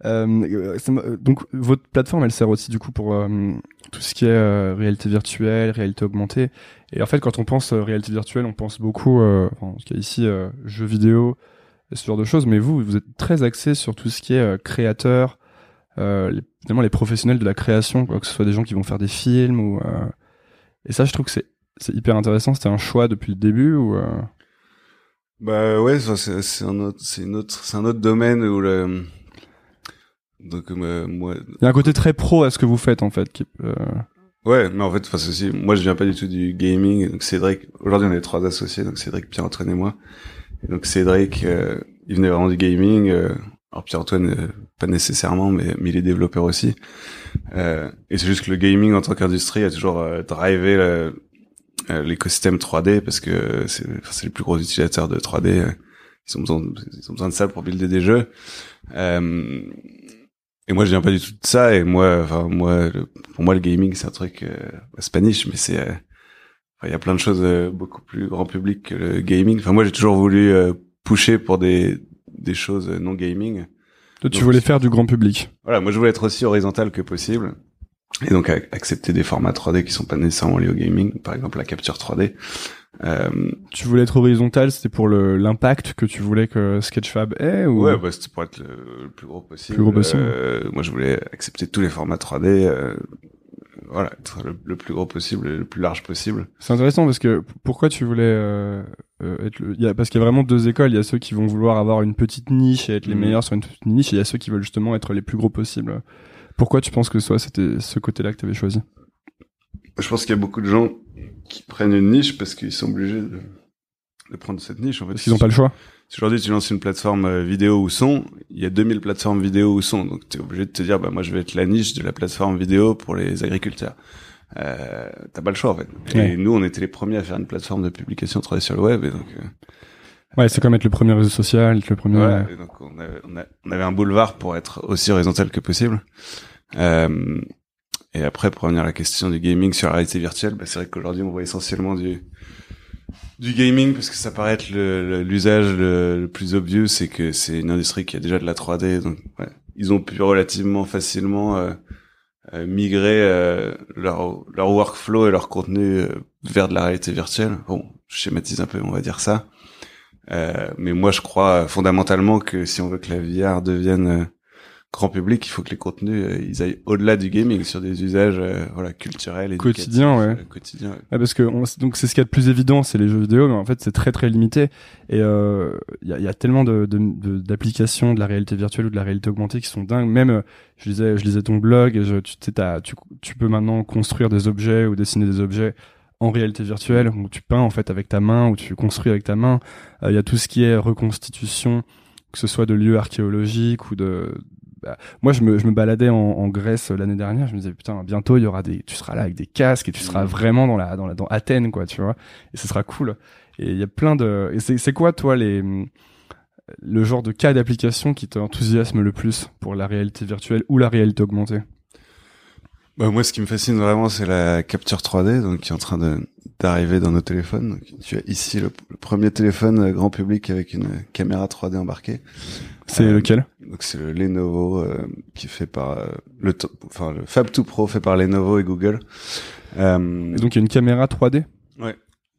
Euh, donc votre plateforme, elle sert aussi du coup pour euh, tout ce qui est euh, réalité virtuelle, réalité augmentée. Et en fait, quand on pense réalité virtuelle, on pense beaucoup, enfin, qu'il y a ici, jeux vidéo, ce genre de choses. Mais vous, vous êtes très axé sur tout ce qui est créateur, les, finalement les professionnels de la création, quoi, que ce soit des gens qui vont faire des films ou. Et ça, je trouve que c'est c'est hyper intéressant. C'était un choix depuis le début ou. Bah ouais, c'est un autre, c'est une autre, c'est un autre domaine où le donc euh, moi, il y a un côté très pro à ce que vous faites en fait. Qui, euh... Ouais, mais en fait, enfin ceci, moi je viens pas du tout du gaming. Donc Cédric, aujourd'hui on est trois associés, donc Cédric, Pierre Antoine et moi. Et donc Cédric, euh, il venait vraiment du gaming. Euh, alors Pierre Antoine, euh, pas nécessairement, mais, mais il est développeur aussi. et c'est juste que le gaming en tant qu'industrie a toujours drivé l'écosystème 3D parce que c'est les plus gros utilisateurs de 3D. Ils ont besoin, ils ont besoin de ça pour builder des jeux. Euh, et moi, je viens pas du tout de ça. Et moi, enfin, moi, pour moi, le gaming, c'est un truc euh, spanish, mais c'est, euh, il y a plein de choses euh, beaucoup plus grand public que le gaming. Enfin, moi, j'ai toujours voulu euh, pousser pour des des choses non gaming. Toi, tu voulais faire du grand public. Voilà, moi, je voulais être aussi horizontal que possible. Et donc, accepter des formats 3D qui sont pas nécessairement liés au gaming, par exemple la capture 3D. Euh, tu voulais être horizontal, c'était pour l'impact que tu voulais que Sketchfab ait ou... Ouais, bah, c'était pour être le, plus gros possible. Plus gros possible. Euh, moi, je voulais accepter tous les formats 3D. Euh, voilà, être le, plus gros possible, le plus large possible. C'est intéressant parce que pourquoi tu voulais euh, euh, être le... il y a, parce qu'il y a vraiment deux écoles. Il y a ceux qui vont vouloir avoir une petite niche et être les mhm. meilleurs sur une petite niche, et il y a ceux qui veulent justement être les plus gros possibles. Pourquoi tu penses que soit c'était ce côté-là que tu avais choisi? Je pense qu'il y a beaucoup de gens qui prennent une niche parce qu'ils sont obligés de, de, prendre cette niche. En fait, parce qu'ils n'ont pas le choix. Si aujourd'hui tu lances une plateforme euh, vidéo ou son, il y a 2000 plateformes vidéo ou son, donc tu es obligé de te dire bah moi je vais être la niche de la plateforme vidéo pour les agriculteurs. Euh, T'as pas le choix en fait. Et nous on était les premiers à faire une plateforme de publication 3D sur le web et donc. Euh, Ouais, c'est comme être le premier réseau social, être le premier. Ouais, donc on avait, on, avait, un boulevard pour être aussi horizontal que possible. Euh, et après, pour revenir à la question du gaming sur la réalité virtuelle, bah, c'est vrai qu'aujourd'hui, on voit essentiellement du du gaming parce que ça paraît être l'usage le, le, plus obvious, c'est que c'est une industrie qui a déjà de la 3D, donc ouais, ils ont pu relativement facilement euh, euh, migrer euh, leur leur workflow et leur contenu euh, vers de la réalité virtuelle. Bon, je schématise un peu, on va dire ça. mais moi, je crois fondamentalement que si on veut que la VR devienne grand public, il faut que les contenus euh, ils aillent au-delà du gaming sur des usages euh, voilà culturels et quotidiens ouais. Euh, quotidien ouais. parce que donc c'est ce qu'il y a de plus évident c'est les jeux vidéo mais en fait c'est très très limité et il y, a, y, a, tellement de d'applications de, de, la réalité virtuelle ou de la réalité augmentée qui sont dingues même je lisais je lisais ton blog et je, tu, tu tu peux maintenant construire des objets ou dessiner des objets en réalité virtuelle où tu peins en fait avec ta main ou tu construis avec ta main il y a tout ce qui est reconstitution que ce soit de lieux archéologiques ou de bah, moi je me, je me baladais en, en Grèce l'année dernière, je me disais putain bientôt il y aura des, tu seras là avec des casques et tu seras mmh. vraiment dans la dans la dans Athènes quoi, tu vois, et ce sera cool. Et il y a plein de, et c'est quoi toi les le genre de cas d'application qui t'enthousiasme le plus pour la réalité virtuelle ou la réalité augmentée? Bah, moi, ce qui me fascine vraiment, c'est la capture 3D, donc qui est en train d'arriver dans nos téléphones. Donc, tu as ici le, premier téléphone grand public avec une caméra 3D embarquée. C'est euh, lequel? Donc c'est le Lenovo euh, qui est fait par euh, le enfin le Fab 2 Pro fait par Lenovo et Google. et donc il y a une caméra 3D. Ouais.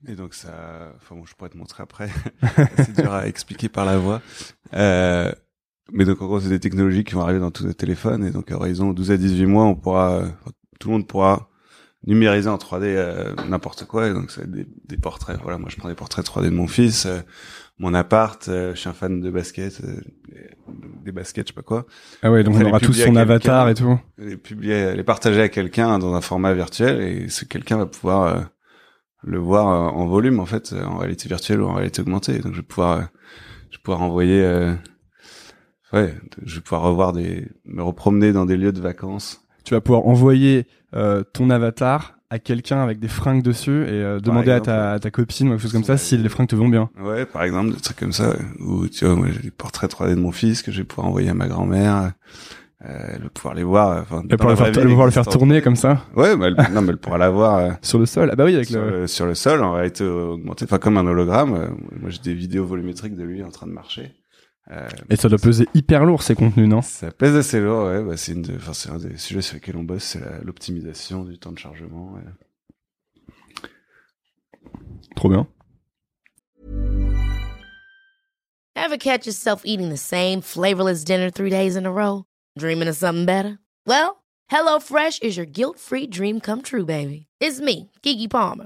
Et donc ça, enfin bon, je pourrais te montrer après. c'est dur à expliquer par la voix. Euh, mais donc en gros, c'est des technologies qui vont arriver dans tous les téléphones et donc à horizon 12 à 18 mois, on pourra, tout le monde pourra numériser en 3D euh, n'importe quoi. Et donc c'est des, des portraits. Voilà, moi je prends des portraits 3D de mon fils, euh, mon appart. euh, je suis un fan de basket, euh, des baskets, je sais pas quoi. Ah ouais, donc Après, on aura tous son avatar et tout. Les publier, les partager à quelqu'un dans un format virtuel et ce quelqu'un va pouvoir euh, le voir euh, en volume en fait, euh, en réalité virtuelle ou en réalité augmentée. Donc je vais pouvoir, euh, je vais pouvoir envoyer. Ouais, je vais pouvoir revoir des, me repromener dans des lieux de vacances. Tu vas pouvoir envoyer ton avatar à quelqu'un avec des fringues dessus et euh, demander à ta, à ta copine ou quelque chose comme ça si les fringues te vont bien. Ouais, par exemple, des trucs comme ça, ou tu vois, moi j'ai des portraits 3D de mon fils que je vais pouvoir envoyer à ma grand-mère, euh, elle va pouvoir les voir. Enfin, le faire, elle va pouvoir le faire tourner comme ça Ouais, mais elle, non, mais elle pourra la voir euh, sur le sol. Ah bah oui, avec sur, le. le, sur le sol en réalité augmentée, enfin comme un hologramme. Euh, Moi j'ai des vidéos volumétriques de lui en train de marcher. Euh, Et ça doit peser hyper lourd ces contenus, non? Ça pèse assez lourd, ouais. Bah, c'est une, de- c'est un des sujets sur lesquels on bosse, c'est la- l'optimisation du temps de chargement. ouais. Trop bien. Ever catch yourself eating the same flavorless dinner three days in a row? Dreaming of something better? Well, HelloFresh is your guilt-free dream come true, baby. It's me, Kiki Palmer.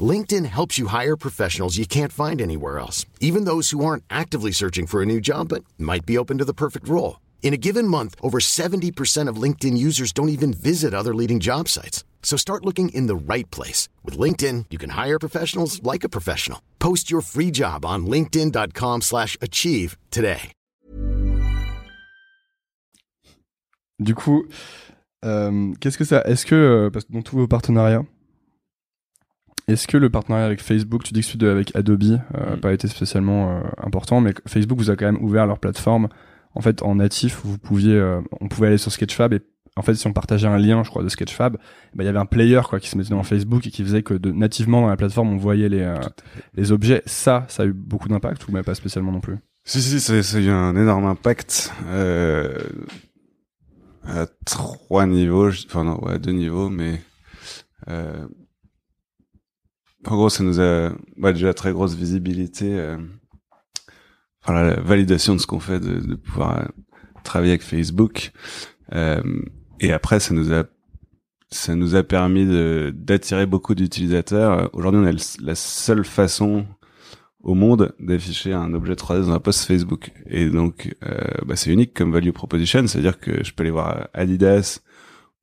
LinkedIn helps you hire professionals you can't find anywhere else, even those who aren't actively searching for a new job but might be open to the perfect role. In a given month, over 70% of LinkedIn users don't even visit other leading job sites. So start looking in the right place. With LinkedIn, you can hire professionals like a professional. Post your free job on linkedin.com slash achieve today. Du coup, euh, qu'est-ce que ça Est-ce que, euh, parce que dans tous vos partenariats, est-ce que le partenariat avec Facebook, tu dis que celui de, avec Adobe euh, n'a Mm. pas été spécialement euh, important, mais que Facebook vous a quand même ouvert leur plateforme en fait en natif. Vous pouviez, euh, on pouvait aller sur Sketchfab et en fait si on partageait un lien, je crois, de Sketchfab, bah, il y avait un player quoi qui se mettait dans Facebook et qui faisait que de, nativement dans la plateforme on voyait les euh, les objets. Ça, ça a eu beaucoup d'impact ou mais pas spécialement non plus? Si, si, ça, ça a eu un énorme impact euh, à trois niveaux, je- enfin non, ouais, à deux niveaux, mais euh, en gros, ça nous a bah, déjà très grosse visibilité, euh, enfin la validation de ce qu'on fait, de, de pouvoir euh, travailler avec Facebook, euh, et après, ça nous a ça nous a permis d'attirer beaucoup d'utilisateurs. Aujourd'hui, on le- la seule façon au monde d'afficher un objet 3D dans un post Facebook. Et donc, euh, bah, c'est unique comme value proposition, c'est-à-dire que je peux aller voir Adidas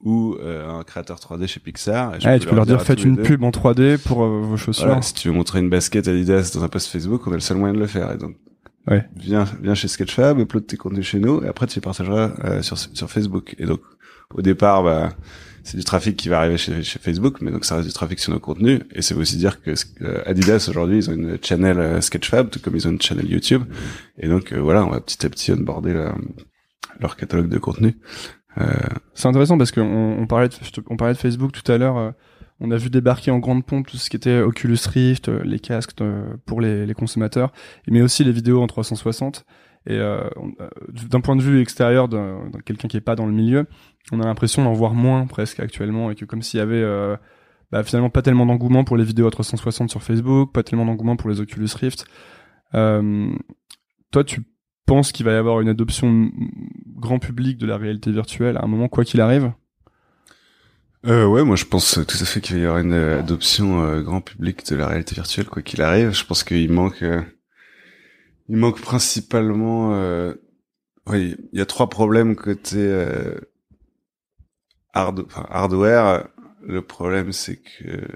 ou euh, un créateur 3D chez Pixar. et je Ouais, peux tu peux leur dire à faites une pub en 3D pour euh, vos chaussures. Voilà, si tu veux montrer une basket Adidas dans un post Facebook, on a le seul moyen de le faire. Et donc, Ouais. viens, viens chez Sketchfab, upload tes contenus chez nous, et après tu les partageras euh, sur sur Facebook. Et donc, au départ, bah, c'est du trafic qui va arriver chez, chez Facebook, mais donc ça reste du trafic sur nos contenus. Et c'est aussi dire que euh, Adidas aujourd'hui, ils ont une channel euh, Sketchfab, tout comme ils ont une channel YouTube. Et donc euh, voilà, on va petit à petit onboarder leur catalogue de contenu. Euh, C'est intéressant parce qu'on on parlait, de, Facebook tout à l'heure. euh, on a vu débarquer en grande pompe tout ce qui était Oculus Rift, euh, les casques pour les, consommateurs, mais aussi les vidéos en 360. Et d'un point de vue extérieur d'un d'un quelqu'un qui est pas dans le milieu, on a l'impression d'en voir moins presque actuellement et que comme s'il y avait bah, finalement pas tellement d'engouement pour les vidéos à 360 sur Facebook, pas tellement d'engouement pour les Oculus Rift. Toi, tu penses qu'il va y avoir une adoption grand public de la réalité virtuelle à un moment, quoi qu'il arrive Euh, ouais, moi je pense tout à fait qu'il y avoir une euh, adoption euh, grand public de la réalité virtuelle quoi qu'il arrive. Je pense qu'il manque, euh, il manque principalement, euh, oui, il y a trois problèmes côté euh, hard, hardware. Le problème c'est que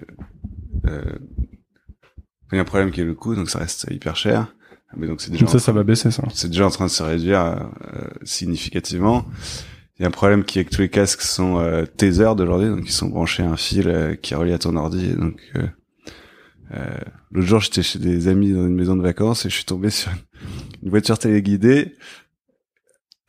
il y a un problème qui est le coût, donc ça reste hyper cher. Mais donc c'est déjà ça, ça va baisser, ça. c'est déjà en train de se réduire euh, significativement. Il y a un problème qui est que tous les casques sont euh, taser d'aujourd'hui, donc ils sont branchés à un fil euh, qui est relié à ton ordi. Et donc, euh, euh, l'autre jour, j'étais chez des amis dans une maison de vacances et je suis tombé sur une, voiture téléguidée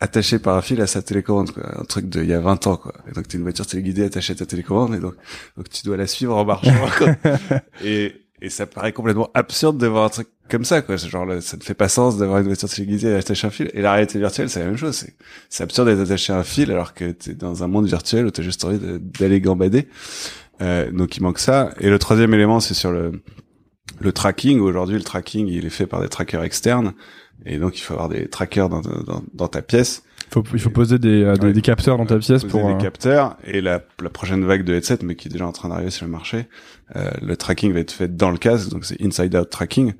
attaché par un fil à sa télécommande, quoi. Un truc de il y a 20 ans, quoi. Et donc t'es une voiture téléguidée attachée à ta télécommande et donc donc tu dois la suivre en marchant. quoi. et et ça paraît complètement absurde de voir un truc comme ça, quoi. Genre, là, ça ne fait pas sens d'avoir une voiture téléguidée attachée à un fil. Et la réalité virtuelle, c'est la même chose. C'est, absurde d'être attaché à un fil alors que t'es dans un monde virtuel où t'as juste envie d'aller gambader. Euh, donc il manque ça. Et le troisième élément, c'est sur le, le tracking. Aujourd'hui, le tracking, il est fait par des trackers externes. Et donc, il faut avoir des trackers dans, dans, dans ta pièce. Faut, il faut poser des, euh, des, Ouais. des capteurs dans ta pièce Poser pour. des euh, capteurs. Et la, la prochaine vague de headset, mais qui est déjà en train d'arriver sur le marché, euh, le tracking va être fait dans le casque. Donc, c'est inside-out tracking.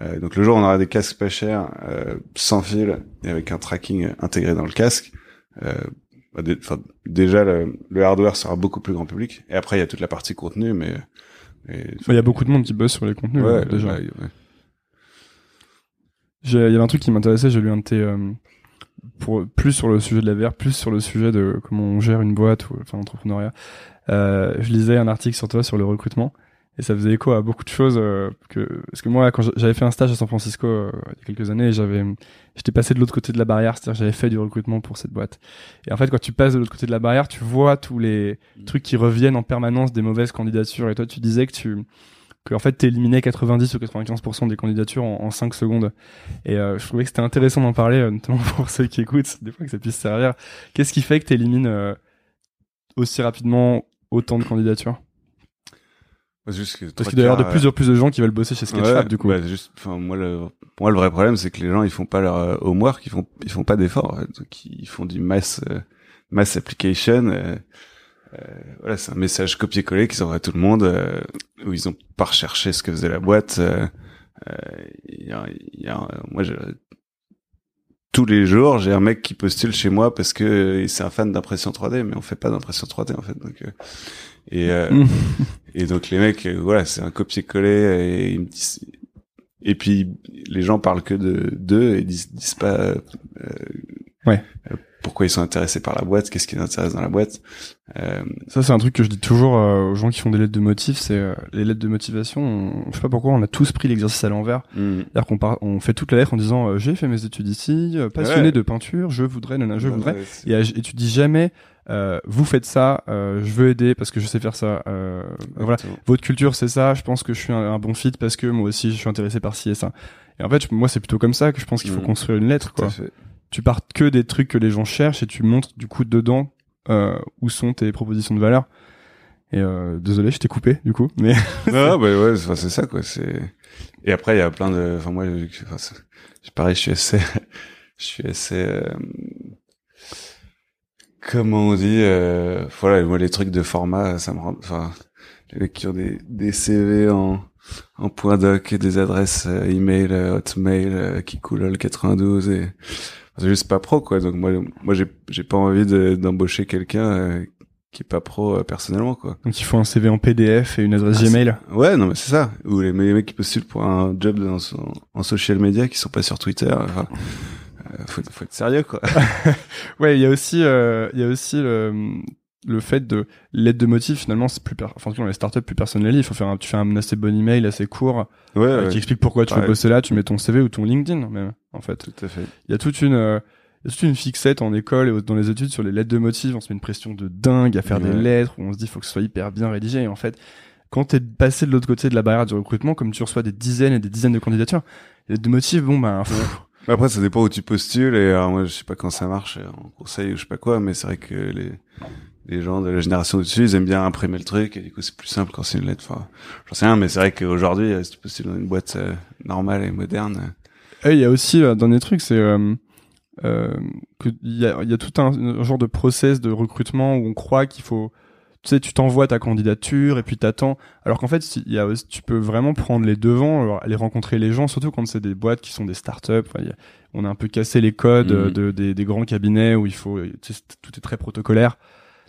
Euh, donc, le jour où on aura des casques pas chers, euh, sans fil, et avec un tracking intégré dans le casque, euh, bah, enfin, déjà, le, le hardware sera beaucoup plus grand public. Et après, il y a toute la partie contenu, mais... Il y a beaucoup de monde qui bosse sur les contenus Ouais, euh, déjà. ouais, ouais. J'ai- Il y avait un truc qui m'intéressait, j'ai lu un de tes, euh, pour plus sur le sujet de la VR, plus sur le sujet de comment on gère une boîte ou enfin l'entrepreneuriat. Euh, je lisais un article sur toi sur le recrutement et ça faisait écho à beaucoup de choses euh, que parce que moi quand j'avais fait un stage à San Francisco euh, il y a quelques années, j'avais j'étais passé de l'autre côté de la barrière, c'est-à-dire j'avais fait du recrutement pour cette boîte. Et en fait quand tu passes de l'autre côté de la barrière, tu vois tous les trucs qui reviennent en permanence des mauvaises candidatures. Et toi tu disais que tu que en fait t'éliminais 90 ou 95% des candidatures en, en 5 secondes. Et euh, je trouvais que c'était intéressant d'en parler euh, notamment pour ceux qui écoutent des fois que ça puisse servir. Qu'est-ce qui fait que t'élimines euh, aussi rapidement autant de candidatures que parce qu'il doit y avoir de plus en plus de gens qui veulent bosser chez Sketchfab Ouais, du coup bah, juste, enfin, moi, le, pour moi, le vrai problème, c'est que les gens, ils font pas leur euh, homework, ils font, ils font pas d'efforts. Donc, ils font du mass, euh, mass application. euh, euh, voilà, c'est un message copié-collé qu'ils envoient à tout le monde, euh, où ils ont pas recherché ce que faisait la boîte. euh, euh, il y a, y a, moi, je, tous les jours, j'ai un mec qui postule chez moi parce que euh, c'est un fan d'impression 3D, mais on fait pas d'impression 3D en fait. Donc, euh, et euh, et donc les mecs, euh, voilà, c'est un copier-coller et ils me disent- et puis les gens parlent que de d'eux et disent, disent pas euh, Ouais. Pourquoi ils sont intéressés par la boîte, qu'est-ce qui les intéresse dans la boîte. Euh, ça c'est un truc que je dis toujours euh, aux gens qui font des lettres de motifs c'est euh, les lettres de motivation on, je sais pas pourquoi on a tous pris l'exercice à l'envers c'est-à-dire qu'on part, on fait toute la lettre en disant euh, j'ai fait mes études ici euh, passionné Ouais. de peinture je voudrais nanana, je Ouais, voudrais ouais, c'est- et, et tu dis jamais euh, vous faites ça euh, je veux aider parce que je sais faire ça euh, voilà votre culture c'est ça je pense que je suis un, un bon fit parce que moi aussi je suis intéressé par ci et ça et en fait moi c'est plutôt comme ça que je pense qu'il faut Mhm. construire une lettre Tout à quoi fait. Tu pars que des trucs que les gens cherchent et tu montres du coup dedans euh, où sont tes propositions de valeur et euh, désolé je t'ai coupé du coup mais non, bah ouais, c'est ça quoi. C'est et après il y a plein de, enfin moi, enfin, pareil, je suis assez, je suis assez, euh, comment on dit, euh, voilà, moi les trucs de format, ça me rend, enfin, les ont des des CV en en point doc et des adresses euh, email, hotmail qui coulent le 92 et c'est juste pas pro quoi. Donc moi, moi j'ai j'ai pas envie de- d'embaucher quelqu'un euh, qui est pas pro euh, personnellement quoi. donc il faut un CV en PDF et une adresse Ah, Gmail Ouais, non, mais c'est ça. Ou les, les mecs qui postulent pour un job dans, en, en social media qui sont pas sur Twitter. Enfin, euh, faut, faut être sérieux, quoi. Ouais, il y a aussi, euh, il y a aussi le, le fait de l'aide de motif. Finalement, c'est plus, per... enfin, dans les startups plus personnalisé. Il faut faire, un, tu fais un assez bon email, assez court, Ouais, euh, ouais, qui explique pourquoi tu veux bosser là. Tu mets ton CV ou ton LinkedIn, même, en fait. tout à fait. Il y a toute une, euh, toute une fixette en école et dans les études sur les lettres de motif. On se met une pression de dingue à faire des lettres où on se dit faut que ce soit hyper bien rédigé. Et en fait, quand t'es passé de l'autre côté de la barrière du recrutement, comme tu reçois des dizaines et des dizaines de candidatures, les lettres de motif, bon, ben, Mais Après, ça dépend où tu postules. Et alors, moi, je sais pas quand ça marche euh, en conseil ou je sais pas quoi, mais c'est vrai que les les gens de la génération au-dessus, ils aiment bien imprimer le truc et du coup, c'est plus simple quand c'est une lettre. Enfin, j'en sais rien, mais c'est vrai qu'aujourd'hui, euh, si tu postules dans une boîte euh, normale et moderne, Et il y a aussi un dernier truc, c'est euh, euh, que il y a, il y a tout un, un genre de process de recrutement où on croit qu'il faut, tu sais, tu t'envoies ta candidature et puis t'attends. Alors qu'en fait, il y a, tu peux vraiment prendre les devants, alors, aller rencontrer les gens, surtout quand c'est des boîtes qui sont des startups. Enfin, a- on a un peu cassé les codes euh, de, des, des grands cabinets où il faut, tu sais, c'est- tout est très protocolaire.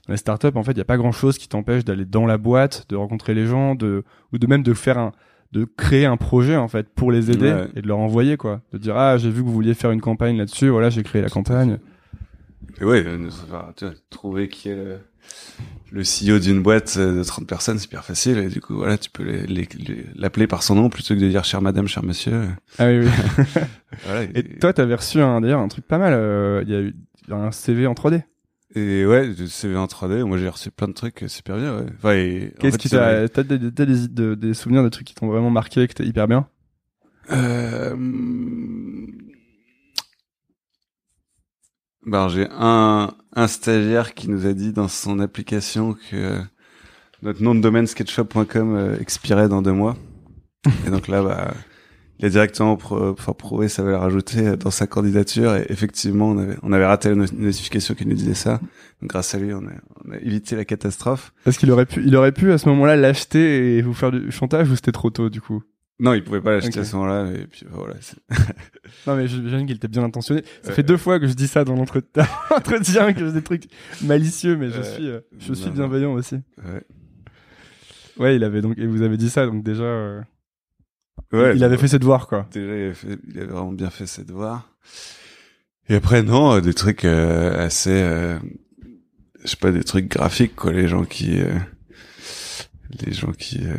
Dans les startups, en fait, il n'y a pas grand chose qui t'empêche d'aller dans la boîte, de rencontrer les gens, de, ou de même de faire un, de créer un projet en fait pour les aider Ouais. et de leur envoyer quoi de dire ah j'ai vu que vous vouliez faire une campagne là-dessus voilà j'ai créé la campagne Et ouais, euh, enfin, tu vois, trouver qui est le, le CEO d'une boîte euh, de 30 personnes, c'est hyper facile. Et du coup, voilà, tu peux l'appeler par son nom plutôt que de dire cher madame, cher monsieur. ah oui oui Voilà, et toi t'avais reçu un d'ailleurs un truc pas mal euh, il y a eu un CV en 3D. Et ouais, CV en 3D, moi j'ai reçu plein de trucs super bien, ouais. Enfin, Qu'est-ce qui t'a, t'as des, souvenirs de trucs qui t'ont vraiment marqué, que t'es hyper bien? Euh... Ben, j'ai un, un stagiaire qui nous a dit dans son application que notre nom de domaine sketchshop.com euh, expirait dans deux mois. Et donc là, bah, il a directement pro- enfin, prouvé sa valeur ajoutée dans sa candidature. Et effectivement, on avait, on avait raté la no- notification qui nous disait ça. Donc grâce à lui, on a, on a évité la catastrophe. Est-ce qu'il aurait pu, il aurait pu à ce moment-là l'acheter et vous faire du chantage ou c'était trop tôt du coup? Non, il pouvait pas l'acheter à ce moment-là. Et puis voilà. c'est- Non mais j'imagine qu'il était bien intentionné. Ça Ouais. fait deux fois que je dis ça dans l'entretien, entretien, que j'ai des trucs malicieux, mais je Ouais. suis, euh, je suis non. bienveillant aussi. Ouais. Ouais, il avait donc, et vous avez dit ça, donc déjà, euh, Ouais, il avait fait ses devoirs quoi. Déjà, il avait, fait- il avait vraiment bien fait ses devoirs. Et après, non, euh, des trucs euh, assez, euh, je sais pas, des trucs graphiques, quoi. Les gens qui, euh, les gens qui, euh,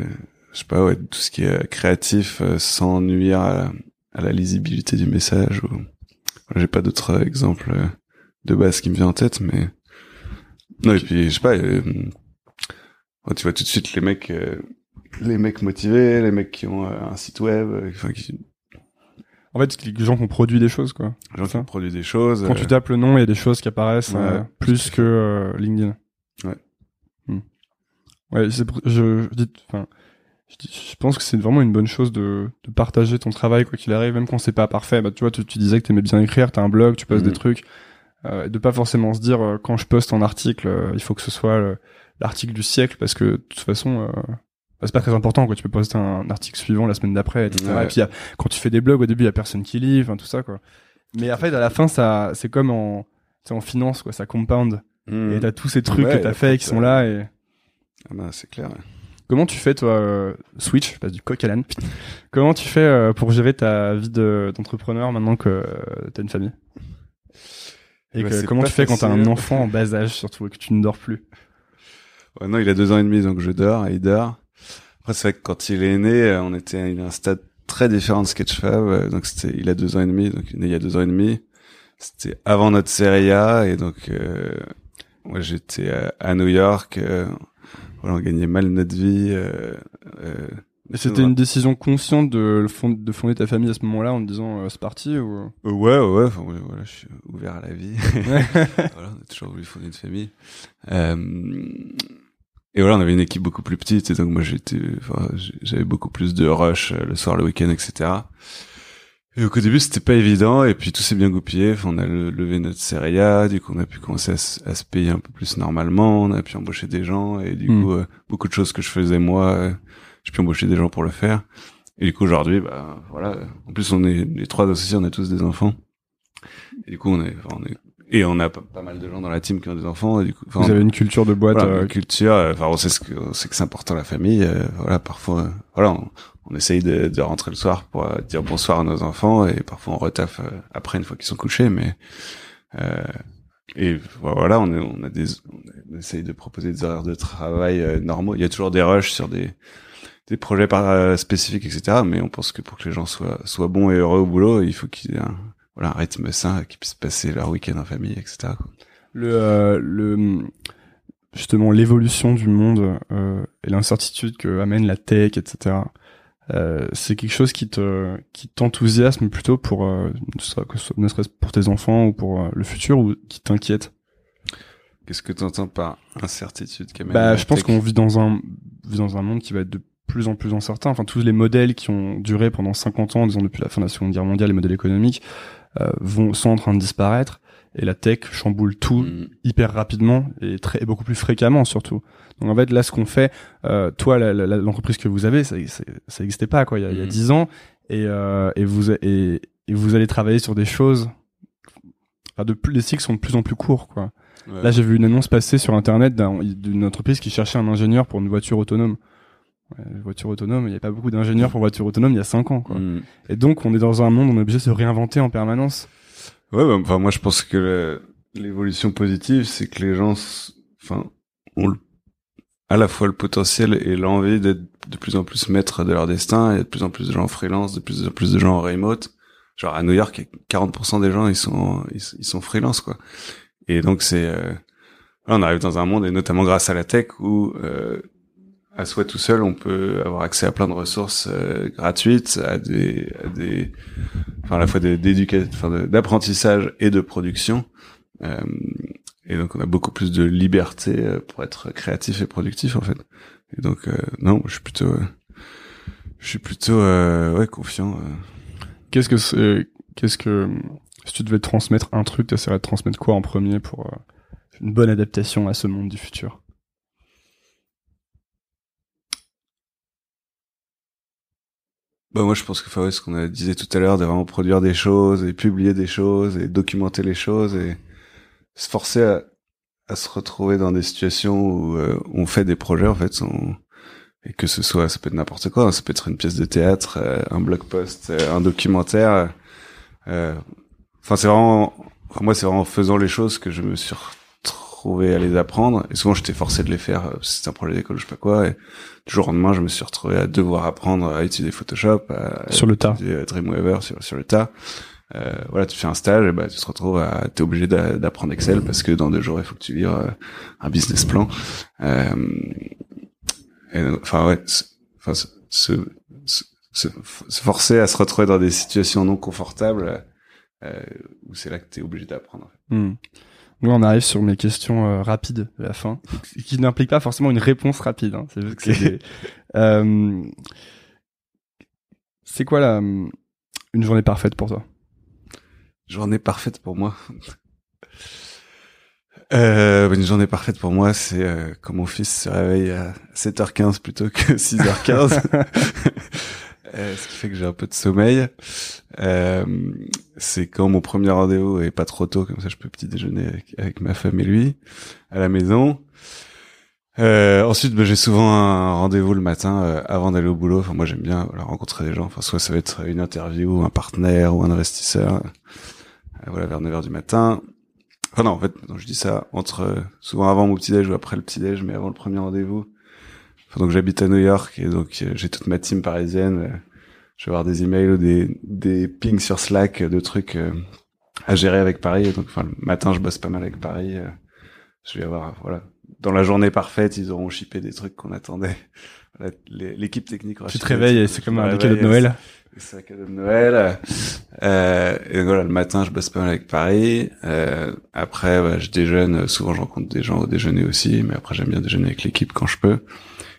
je sais pas, ouais, tout ce qui est créatif euh, sans nuire à, la- à la lisibilité du message. Ou... J'ai pas d'autres exemples de base qui me viennent en tête, mais non. Et puis, je sais pas. tu vois tout de suite les mecs. Euh, les mecs motivés, les mecs qui ont euh, un site web, euh, enfin qui, En fait, les gens qui ont produit des choses quoi. Les gens qui ont produit des choses. Quand euh, tu tapes le nom, il y a des choses qui apparaissent Ouais, euh, plus que euh, LinkedIn. Ouais. Hmm. Ouais, je, je dis, enfin, je, dis- je pense que c'est vraiment une bonne chose de, de partager ton travail quoi qu'il arrive, même quand c'est pas parfait. Bah, tu vois, tu, tu disais que t'aimais bien écrire, t'as un blog, tu Mhm. des trucs, euh, de pas forcément se dire euh, quand je poste un article, euh, il faut que ce soit le- l'article du siècle parce que de toute façon. Euh, c'est pas très important quoi tu peux poster un article suivant la semaine d'après etc Ouais. et puis y a- quand tu fais des blogs au début il y a personne qui lit enfin tout ça quoi mais en fait à la fin ça c'est comme en c'est en finance quoi ça compound hmm. et t'as tous ces trucs Ouais, que t'as fait qui sont euh, là et Ah bah, c'est clair. ouais. comment tu fais toi euh, switch? Je passe du coq à l'âne comment tu fais euh, pour gérer ta vie de- d'entrepreneur maintenant que euh, t'as une famille? Et Bah, que, comment tu fais quand t'as un enfant en bas âge surtout et que tu ne dors plus? Ouais, non, il a deux ans et demi, donc je dors, et il dort. Après, c'est vrai que quand il est né, euh, on était à un stade très différent de Sketchfab. euh, Donc c'était, il a deux ans et demi, donc il est né il y a deux ans et demi. C'était avant notre série A, et donc euh, moi j'étais à, à New York. euh, voilà, on gagnait mal notre vie. Euh, euh, et c'était une décision consciente de, fonder ta famille à ce moment-là en te disant euh, c'est parti ou? Ouais, ouais, ouais, enfin, voilà, je suis ouvert à la vie. voilà, on a toujours voulu fonder une famille. Euh, et voilà, on avait une équipe beaucoup plus petite, et donc moi j'étais, enfin, j'avais beaucoup plus de rush euh, le soir, le week-end, etc. Et donc au début c'était pas évident, et puis tout s'est bien goupillé. Enfin, on a le- levé notre série A, du coup on a pu commencer à, se- à se payer un peu plus normalement, on a pu embaucher des gens, et du Hmm. coup euh, beaucoup de choses que je faisais moi, euh, j'ai pu embaucher des gens pour le faire. Et du coup aujourd'hui, bah voilà, en plus on est les trois associés, on a tous des enfants. Et du coup on est, enfin, on est et on a pas, mal de gens dans la team qui ont des enfants. Et du coup, vous avez une culture de boîte voilà, euh, une culture. euh, Enfin, on sait ce que, sait que c'est important la famille. euh, voilà, parfois, voilà, on, on essaye de, de rentrer le soir pour dire bonsoir à nos enfants et parfois on retaffe après une fois qu'ils sont couchés, mais euh, et voilà, on, est, on a des, on essaye de proposer des horaires de travail euh, normaux. Il y a toujours des rushs sur des des projets par, euh, spécifiques, etc. Mais on pense que pour que les gens soient soient bons et heureux au boulot, il faut qu'il y ait un, voilà, un rythme sain, qu'ils puissent passer leur week-end en famille, etc. le, euh, le justement l'évolution du monde euh, et l'incertitude que amène la tech, etc. Euh, c'est quelque chose qui te qui t'enthousiasme plutôt pour ne serait- que ce soit- ne serait-ce pour tes enfants ou pour le futur ou qui t'inquiète? Qu'est-ce que tu entends par incertitude qu'amène Bah, la je pense qu'on vit dans un vit dans un monde qui va être de plus en plus incertain. Enfin, tous les modèles qui ont duré pendant 50 ans, disons depuis la fin de la Seconde Guerre mondiale, les modèles économiques vont sont en train de disparaître et la tech chamboule tout Mm. hyper rapidement et très et beaucoup plus fréquemment surtout. Donc en fait là ce qu'on fait, euh, toi l'entreprise que vous avez, ça n'existait pas quoi il y a, il y a. 10 ans et, euh, et vous et, et vous allez travailler sur des choses. Enfin, de plus, les cycles sont de plus en plus courts quoi. Ouais. Là j'ai vu une annonce passer sur internet d'un- d'une entreprise qui cherchait un ingénieur pour une voiture autonome. Ouais, voiture autonome, il n'y a pas beaucoup d'ingénieurs pour voiture autonome il y a 5 ans quoi. Mm. Et donc on est dans un monde où on est obligé de se réinventer en permanence. Ouais, bah, enfin moi je pense que l'évolution positive, c'est que les gens, enfin, ont le- à la fois le potentiel et l'envie d'être de plus en plus maîtres de leur destin. Il y a de plus en plus de gens en freelance, de plus en plus de gens en remote. genre à New York, 40% des gens ils sont ils, sont freelance quoi. Et donc c'est euh, on arrive dans un monde et notamment grâce à la tech où euh, à soi tout seul, on peut avoir accès à plein de ressources euh, gratuites, à des, à des, enfin à la fois d'éducation, enfin d'apprentissage et de production. Euh, et donc on a beaucoup plus de liberté euh, pour être créatif et productif en fait. Et donc non, je suis plutôt, je suis plutôt ouais confiant. Qu'est-ce que c'est, qu'est-ce que si tu devais transmettre un truc, tu essaierais de transmettre quoi en premier pour une bonne adaptation à ce monde du futur? Bah moi je pense que ouais, ce qu'on disait tout à l'heure, de vraiment produire des choses et publier des choses et documenter les choses et se forcer à, à se retrouver dans des situations où euh, on fait des projets en fait et que ce soit ça peut être n'importe quoi, hein. ça peut être une pièce de théâtre, euh, un blog post, euh, un documentaire. Enfin c'est vraiment moi c'est vraiment en faisant les choses que je me suis retrouvé à les apprendre et souvent j'étais forcé de les faire c'était un projet d'école je sais pas quoi et du jour au lendemain, je me suis retrouvé à devoir apprendre à utiliser Photoshop, à sur le tas, Dreamweaver sur, sur le tas. Euh, voilà, tu fais un stage, et bah tu te retrouves à, t'es obligé d'apprendre Excel parce que dans deux jours il faut que tu livres euh, un business plan. Euh, enfin ouais, enfin se, se, se, forcer à se retrouver dans des situations non confortables euh, où c'est là que t'es obligé d'apprendre. Hmm. Nous, on arrive sur mes questions euh, rapides de la fin, qui n'impliquent pas forcément une réponse rapide. Hein. C'est euh, C'est quoi la une journée parfaite pour toi? Journée parfaite pour moi. Euh, une journée parfaite pour moi, c'est euh, quand mon fils se réveille à 7h15 plutôt que 6h15. Euh, ce qui fait que j'ai un peu de sommeil. Euh, c'est quand mon premier rendez-vous est pas trop tôt, comme ça je peux petit déjeuner avec, ma femme et lui à la maison. Euh, ensuite, bah, j'ai souvent un rendez-vous le matin euh, avant d'aller au boulot. Enfin, moi, j'aime bien rencontrer des gens. Enfin, soit ça va être une interview, un partenaire ou un investisseur. voilà, vers 9h du matin. Enfin non, en fait, je dis ça entre souvent avant mon petit déj ou après le petit déj, mais avant le premier rendez-vous donc j'habite à New York et donc euh, j'ai toute ma team parisienne. Euh, je vais avoir des emails ou des, des pings sur Slack de trucs euh, à gérer avec Paris. donc enfin, le matin, je bosse pas mal avec Paris. je vais avoir voilà dans la journée parfaite, ils auront shippé des trucs qu'on attendait. L'équipe technique. Tu te réveilles et c'est comme un cadeau de Noël. C'est un cadeau de Noël. Euh, et voilà, le matin, je bosse pas mal avec Paris. Euh, après, bah, je déjeune. Souvent, je rencontre des gens au déjeuner aussi, mais après, j'aime bien déjeuner avec l'équipe quand je peux.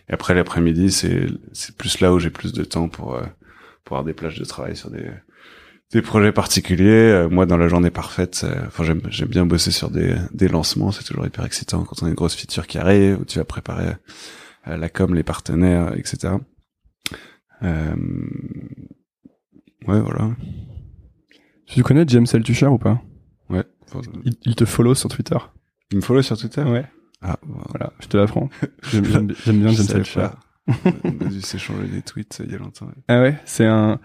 Et après l'après-midi, c'est c'est plus là où j'ai plus de temps pour euh, pour avoir des plages de travail sur des des projets particuliers. Euh, moi, dans la journée parfaite, euh, enfin j'aime j'aime bien bosser sur des des lancements. C'est toujours hyper excitant quand on a une grosse feature qui arrive où tu vas préparer la com, les partenaires, etc. Euh, ouais, voilà. Tu connais James Altucher ou pas? Ouais. Il, il, te follow sur Twitter? Il me follow sur Twitter? Ouais. Ah, voilà, je te l'apprends. J'aime bien, James Altucher. On a dû s'échanger des tweets il y a longtemps. Ah ouais, c'est un.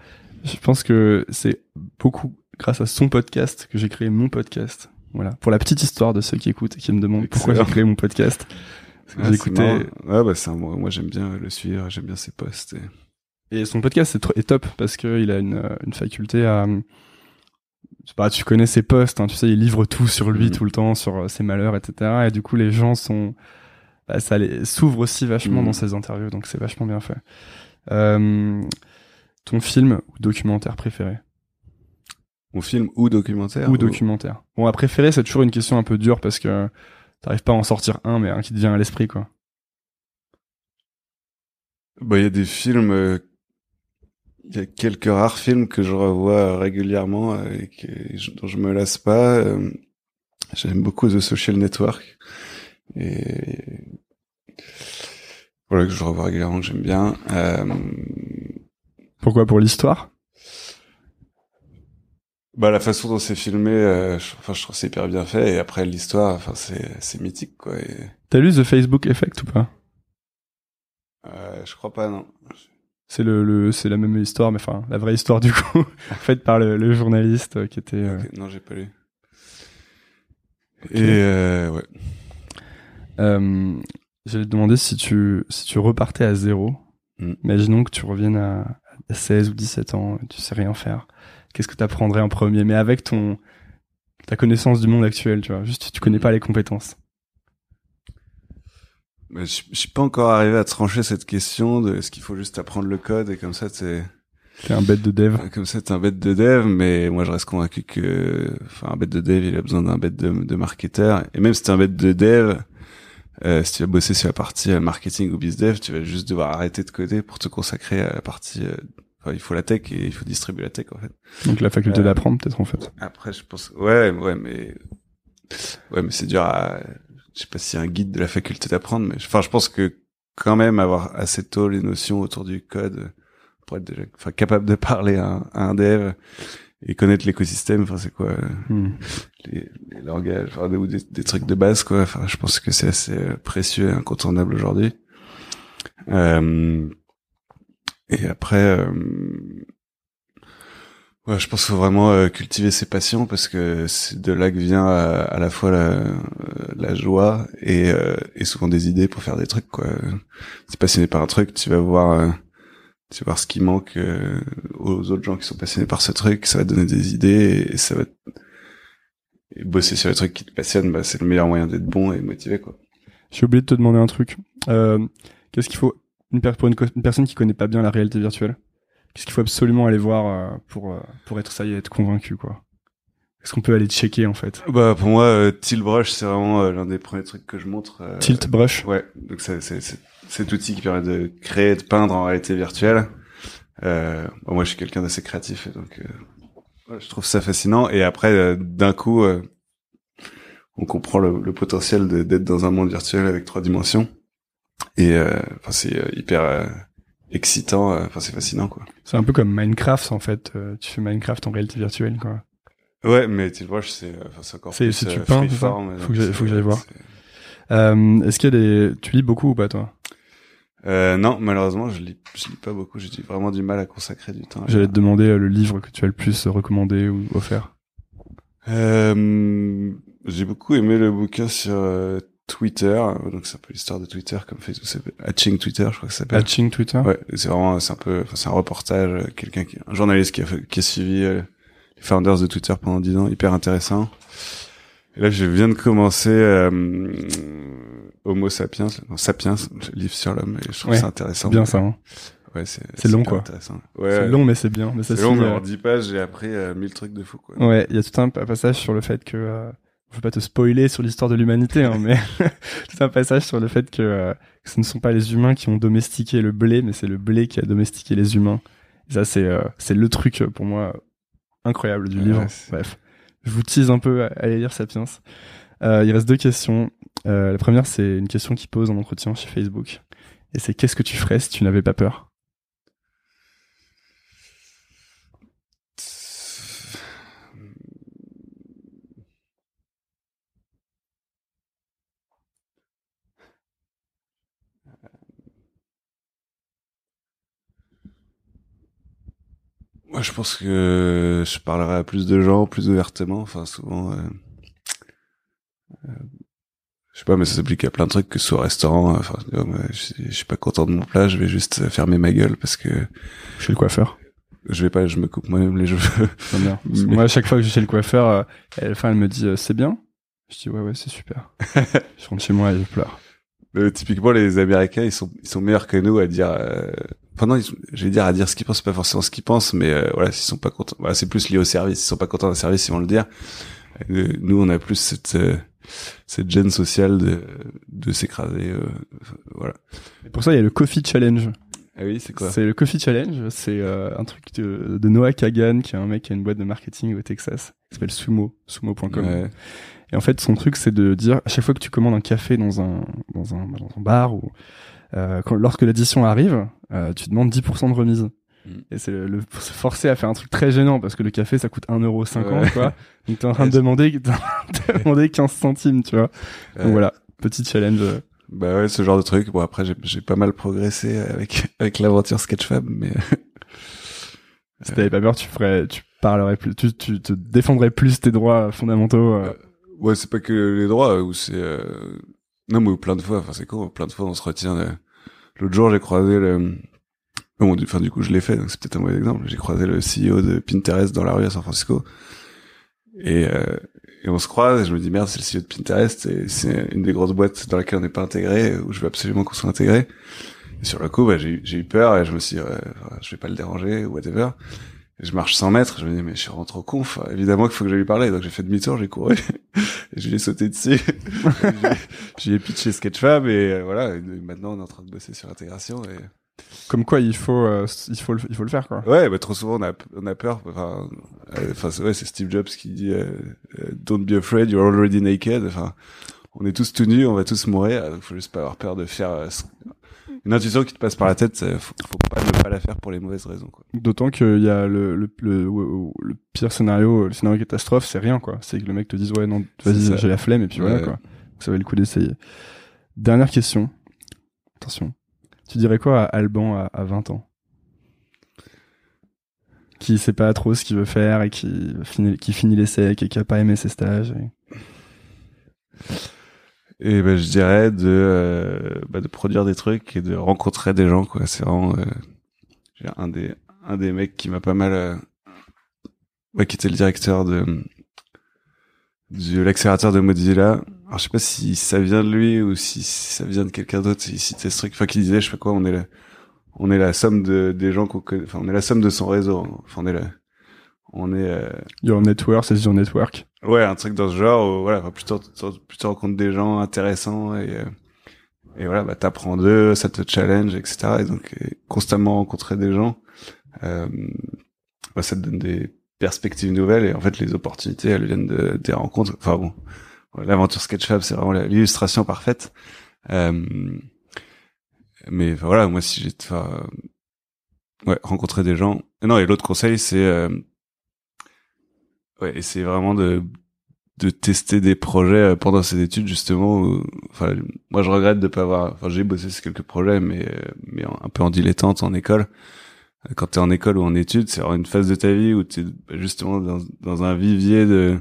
Je pense que c'est beaucoup grâce à son podcast que j'ai créé mon podcast. Voilà, pour la petite histoire de ceux qui écoutent et qui me demandent pourquoi j'ai créé mon podcast. Ah, j'ai écouté. Ouais, bah c'est moi, moi j'aime bien le suivre, j'aime bien ses posts. Et, et son podcast est, est top parce que il a une, une faculté à pas, tu connais ses posts, hein, tu sais, il livre tout sur lui mm. tout le temps, sur euh, ses malheurs, etc. Et du coup, les gens sont, bah, ça les s'ouvre aussi vachement mm. dans ses interviews, donc c'est vachement bien fait. Euh, ton film ou documentaire préféré? Mon film ou documentaire Ou, documentaire. Bon, à préférer, c'est toujours une question un peu dure parce que t'arrives pas à en sortir un, mais un qui te vient à l'esprit, quoi. Bah, il y a des films euh, il y a quelques rares films que je revois régulièrement et que, dont je me lasse pas. Euh, j'aime beaucoup The Social Network et voilà que je revois régulièrement que j'aime bien. Euh, Pourquoi? Pour l'histoire? Bah la façon dont c'est filmé, euh, je, enfin je trouve c'est hyper bien fait et après l'histoire, enfin c'est c'est mythique quoi. T'as lu The Facebook Effect ou pas? Euh, Je crois pas non c'est le, le c'est la même histoire, mais enfin la vraie histoire du coup, faite par le, le, journaliste euh, qui était. Euh... Non, j'ai pas lu. Et euh, ouais. Euh, J'allais te demander si tu si tu repartais à zéro. Mm. Imaginons que tu reviennes à, 16 ou 17 ans, tu sais rien faire. Qu'est-ce que tu apprendrais en premier? Mais avec ton ta connaissance du monde actuel, tu vois. Juste, tu connais pas les compétences. Mais je, je suis pas encore arrivé à trancher cette question de est-ce qu'il faut juste apprendre le code et comme ça c'est T'es un bête de dev. comme ça t'es un bête de dev mais moi je reste convaincu que enfin un bête de dev il a besoin d'un bête de, de marketeur et même si t'es un bête de dev euh, si tu vas bosser sur la partie euh, marketing ou bizdev tu vas juste devoir arrêter de coder pour te consacrer à la partie euh, enfin il faut la tech et il faut distribuer la tech en fait Donc la faculté Euh, d'apprendre, peut-être en fait. après je pense ouais ouais mais ouais mais c'est dur à je sais pas a un guide de la faculté d'apprendre mais enfin je pense que quand même avoir assez tôt les notions autour du code pour être déjà enfin capable de parler à un, à un dev et connaître l'écosystème enfin c'est quoi euh, Hmm. les, les langages enfin, ou des, des trucs de base quoi enfin je pense que c'est assez euh, précieux et incontournable aujourd'hui euh, et après euh, ouais je pense qu'il faut vraiment euh, cultiver ses passions parce que c'est de là que vient euh, à la fois la, euh, la joie et, euh, et souvent des idées pour faire des trucs quoi. T'es passionné par un truc tu vas voir euh, tu vas voir ce qui manque euh, aux autres gens qui sont passionnés par ce truc. Ça va te donner des idées et, ça va et bosser sur les trucs qui te passionnent bah, c'est le meilleur moyen d'être bon et motivé quoi. J'ai oublié de te demander un truc. Qu'est-ce qu'il faut pour une, une personne qui connaît pas bien la réalité virtuelle? Qu'est-ce qu'il faut absolument aller voir euh, pour euh, pour être ça y est, être convaincu quoi? Est-ce qu'on peut aller checker en fait? Bah pour moi euh, Tilt Brush c'est vraiment euh, l'un des premiers trucs que je montre euh, Tilt brush? Ouais, donc c'est c'est c'est cet outil qui permet de créer, de peindre en réalité virtuelle. Euh, bon, moi, je suis quelqu'un d'assez créatif, et donc euh, ouais, je trouve ça fascinant. Et après, euh, d'un coup, euh, on comprend le, le potentiel d'être dans un monde virtuel avec trois dimensions. Et euh, enfin, c'est euh, hyper euh, excitant. euh, Enfin, c'est fascinant, quoi. C'est un peu comme Minecraft en fait. Euh, tu fais Minecraft en réalité virtuelle quoi. Ouais, mais Brush, c'est euh, enfin, c'est encore plus c'est tu peins, freeform, Faut que j'aille- voir. Euh, Est-ce qu'il y a des tu lis beaucoup ou pas toi? Euh, non, malheureusement, je lis, je lis pas beaucoup. J'ai vraiment du mal à consacrer du temps. J'allais te demander euh, le livre que tu as le plus recommandé ou offert. Euh, j'ai beaucoup aimé le bouquin sur euh, Twitter, donc c'est un peu l'histoire de Twitter comme Facebook, c'est Hatching Twitter, je crois que ça s'appelle. Hatching Twitter. Ouais, c'est vraiment, c'est un peu, enfin, c'est un reportage, euh, quelqu'un qui, un journaliste qui a, qui a suivi euh, les founders de Twitter pendant dix ans, hyper intéressant. Et là, je viens de commencer euh, Homo sapiens, non, Sapiens, le livre sur l'homme, et je trouve Ouais, ça intéressant. C'est bien ça. Hein. Ouais, c'est C'est long, quoi. intéressant. Ouais, c'est long mais c'est bien. Mais ça c'est long, mais en euh, 10 pages, j'ai appris euh, mille trucs de fou, quoi. Ouais, il y a tout un pa- passage sur le fait que euh, je veux pas te spoiler sur l'histoire de l'humanité, hein, mais tout un passage sur le fait que, euh, que ce ne sont pas les humains qui ont domestiqué le blé, mais c'est le blé qui a domestiqué les humains. Et ça, c'est euh, c'est le truc euh, pour moi incroyable du Ouais, livre. c'est- Bref, je vous tease un peu, à- allez lire Sapiens. Euh, il reste deux questions. La première, c'est une question qui pose en entretien chez Facebook, et c'est qu'est-ce que tu ferais si tu n'avais pas peur? Moi, je pense que je parlerai à plus de gens, plus ouvertement. Enfin, souvent, euh, euh, je sais pas, mais ça s'applique à plein de trucs que ce soit au restaurant. euh, Enfin, je, je suis pas content de mon plat, je vais juste fermer ma gueule parce que Chez le coiffeur. je vais pas, je me coupe moi-même les cheveux. Mais- Moi, à chaque fois que je vais chez le coiffeur, euh, à la fin, elle me dit c'est bien. Je dis ouais, ouais, c'est super. je rentre chez moi et je pleure. Euh, typiquement, les Américains, ils sont, ils sont meilleurs que nous à dire. Euh... Enfin non, ils sont- je vais dire à dire ce qu'ils pensent, pas forcément ce qu'ils pensent, mais euh, voilà, s'ils sont pas contents, voilà, c'est plus lié au service. S'ils sont pas contents d'un service, ils vont le dire. Euh, nous, on a plus cette euh, cette gêne sociale de de s'écraser. euh, voilà. Et pour ça, il y a le Coffee Challenge. Ah oui, c'est quoi? C'est le Coffee Challenge. C'est euh, un truc de, de Noah Kagan, qui est un mec qui a une boîte de marketing au Texas, qui s'appelle Sumo, sumo.com. Ouais. Et en fait, son truc, c'est de dire à chaque fois que tu commandes un café dans un dans un, dans un bar ou euh, quand, lorsque l'addition arrive, euh, tu demandes 10% de remise. Mm. Et c'est le, le- se forcer à faire un truc très gênant parce que le café ça coûte 1,50€, Ouais. quoi. Donc t'es en train de demander, t'es en train de demander 15 centimes, tu vois. Ouais. Donc voilà, petit challenge. euh, Bah ouais, ce genre de truc. Bon après, j'ai j'ai pas mal progressé avec avec l'aventure Sketchfab, mais Si t'avais pas peur, tu ferais, tu parlerais plus, tu, tu te défendrais plus tes droits fondamentaux. euh. Ouais, c'est pas que les droits, ou c'est... Euh... Non, mais plein de fois, enfin c'est con, plein de fois on se retient... de- L'autre jour, j'ai croisé le... Bon, du, enfin, du coup, je l'ai fait, donc c'est peut-être un mauvais exemple. J'ai croisé le CEO de Pinterest dans la rue à San Francisco. Et, euh, et on se croise et je me dis merde, c'est le CEO de Pinterest et c'est une des grosses boîtes dans laquelle on n'est pas intégré, où je veux absolument qu'on soit intégré. Et sur le coup, bah, j'ai eu- peur et je me suis dit, enfin, je vais pas le déranger ou whatever. Et je marche 100 mètres, je me dis, mais je suis rentré au conf, évidemment qu'il faut que j'aille lui parler. Donc j'ai fait demi-tour, j'ai couru, et je lui ai sauté dessus. je lui ai pitché Sketchfab, et euh, voilà, et maintenant on est en train de bosser sur l'intégration. Et... Comme quoi, il faut, euh, il faut, le, il faut le faire, quoi. Ouais, bah, trop souvent on a, on a peur. Enfin, euh, enfin c'est ouais, c'est Steve Jobs qui dit euh, euh, Don't be afraid, you're already naked. Enfin, on est tous tout nus, on va tous mourir. Donc faut juste pas avoir peur de faire euh, une intuition qui te passe par la tête. Faut, faut pas ne pas la faire pour les mauvaises raisons. Quoi. D'autant qu'il y a le, le, le, le pire scénario, le scénario catastrophe, c'est rien, quoi. C'est que le mec te dise, ouais, non, vas-y, j'ai la flemme, et puis voilà, quoi. Ça valait le coup d'essayer. Dernière question. Attention. Tu dirais quoi à Alban à, à 20 ans? Qui sait pas trop ce qu'il veut faire et qui finit, qui finit les secs et qui a pas aimé ses stages. et- Et ben je dirais de euh, bah, de produire des trucs et de rencontrer des gens. quoi. C'est vraiment euh, un des un des mecs qui m'a pas mal euh, ouais, qui était le directeur de de l'accélérateur de Mozilla. Alors je sais pas si ça vient de lui ou si ça vient de quelqu'un d'autre. Il citait ce truc, enfin qui disait, je sais pas quoi, on est la, on est la somme de des gens qu'on connaît. Enfin on est la somme de son réseau. Enfin on est la, on est euh, Your network, c'est your network. Ouais, un truc dans ce genre, où, voilà, plutôt, plutôt rencontres des gens intéressants et, euh, et voilà, bah, t'apprends d'eux, ça te challenge, etc. Et donc, constamment rencontrer des gens, euh, bah, ça te donne des perspectives nouvelles et en fait, les opportunités, elles viennent de, des rencontres. Enfin bon, l'aventure Sketchfab, c'est vraiment l'illustration parfaite. Euh, mais voilà, moi, si j'ai, ouais, rencontrer des gens. Et non, et l'autre conseil, c'est, euh, ouais, essayer vraiment de de tester des projets euh, pendant ces études justement où- enfin moi je regrette de pas avoir enfin j'ai bossé sur quelques projets mais euh, mais un peu en dilettante en école. Euh, quand t'es en école ou en études c'est une phase de ta vie où t'es bah, justement dans dans un vivier de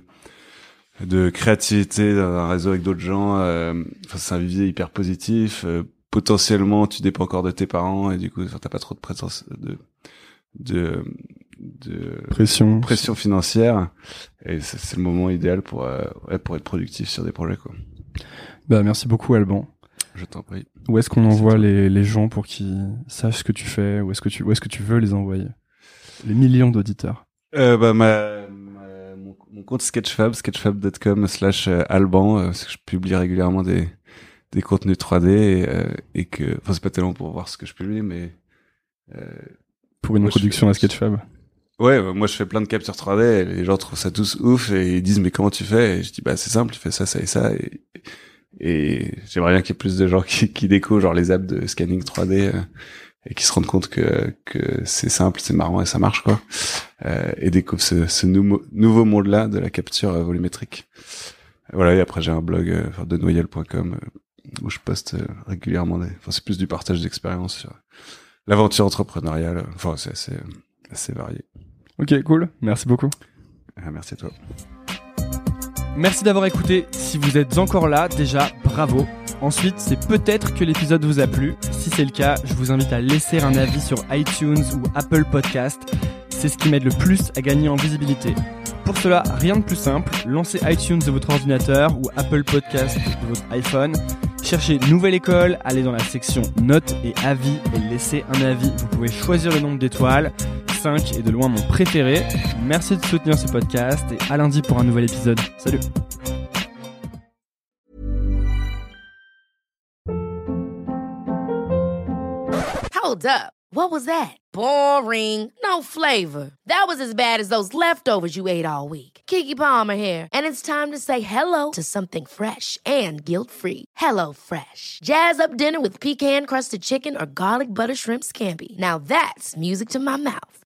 de créativité dans un réseau avec d'autres gens enfin c'est un vivier hyper positif potentiellement tu dépends encore de tes parents et du coup t'as pas trop de présence de de de Pression. pression financière et c'est le moment idéal pour euh, ouais, pour être productif sur des projets quoi. Bah, merci beaucoup, Alban. Je t'en prie. Où est-ce qu'on envoie les, les gens pour qu'ils sachent ce que tu fais? Où est-ce que tu, où est-ce que tu veux les envoyer? Les millions d'auditeurs. Euh, bah ma, ma- mon, mon compte Sketchfab sketchfab.com slash euh, Alban euh, parce que je publie régulièrement des des contenus 3D et, et que enfin c'est pas tellement pour voir ce que je publie mais euh, Pour une Moi, introduction à Sketchfab. Ouais, bah, moi je fais plein de captures 3D, et les gens trouvent ça tous ouf et ils disent mais comment tu fais? Et je dis bah c'est simple, tu fais ça, ça et ça et, et j'aimerais bien qu'il y ait plus de gens qui, qui découvrent genre les apps de scanning 3D euh, et qui se rendent compte que que c'est simple, c'est marrant et ça marche quoi. Euh, et découvrent ce, ce nouveau nouveau monde là de la capture euh, volumétrique. Voilà, et après j'ai un blog euh, de noyel.com euh, où je poste euh, régulièrement des enfin c'est plus du partage d'expérience sur l'aventure entrepreneuriale. Enfin c'est assez assez varié. Ok, cool. Merci beaucoup. Ah, merci à toi. Merci d'avoir écouté. Si vous êtes encore là, déjà, bravo. Ensuite, c'est peut-être que l'épisode vous a plu. Si c'est le cas, je vous invite à laisser un avis sur iTunes ou Apple Podcast. C'est ce qui m'aide le plus à gagner en visibilité. Pour cela, rien de plus simple, lancez iTunes de votre ordinateur ou Apple Podcast de votre iPhone. Cherchez Nouvelle École, allez dans la section Notes et Avis et laissez un avis. Vous pouvez choisir le nombre d'étoiles. 5 est de loin mon préféré. Merci de soutenir ce podcast et à lundi pour un nouvel épisode. Salut Hold up. What was that? Boring. No flavor. That was as bad as those leftovers you ate all week. Kiki Palmer here, and it's time to say hello to something fresh and guilt-free. Hello Fresh. Jazz up dinner with pecan-crusted chicken or garlic butter shrimp scampi. Now that's music to my mouth.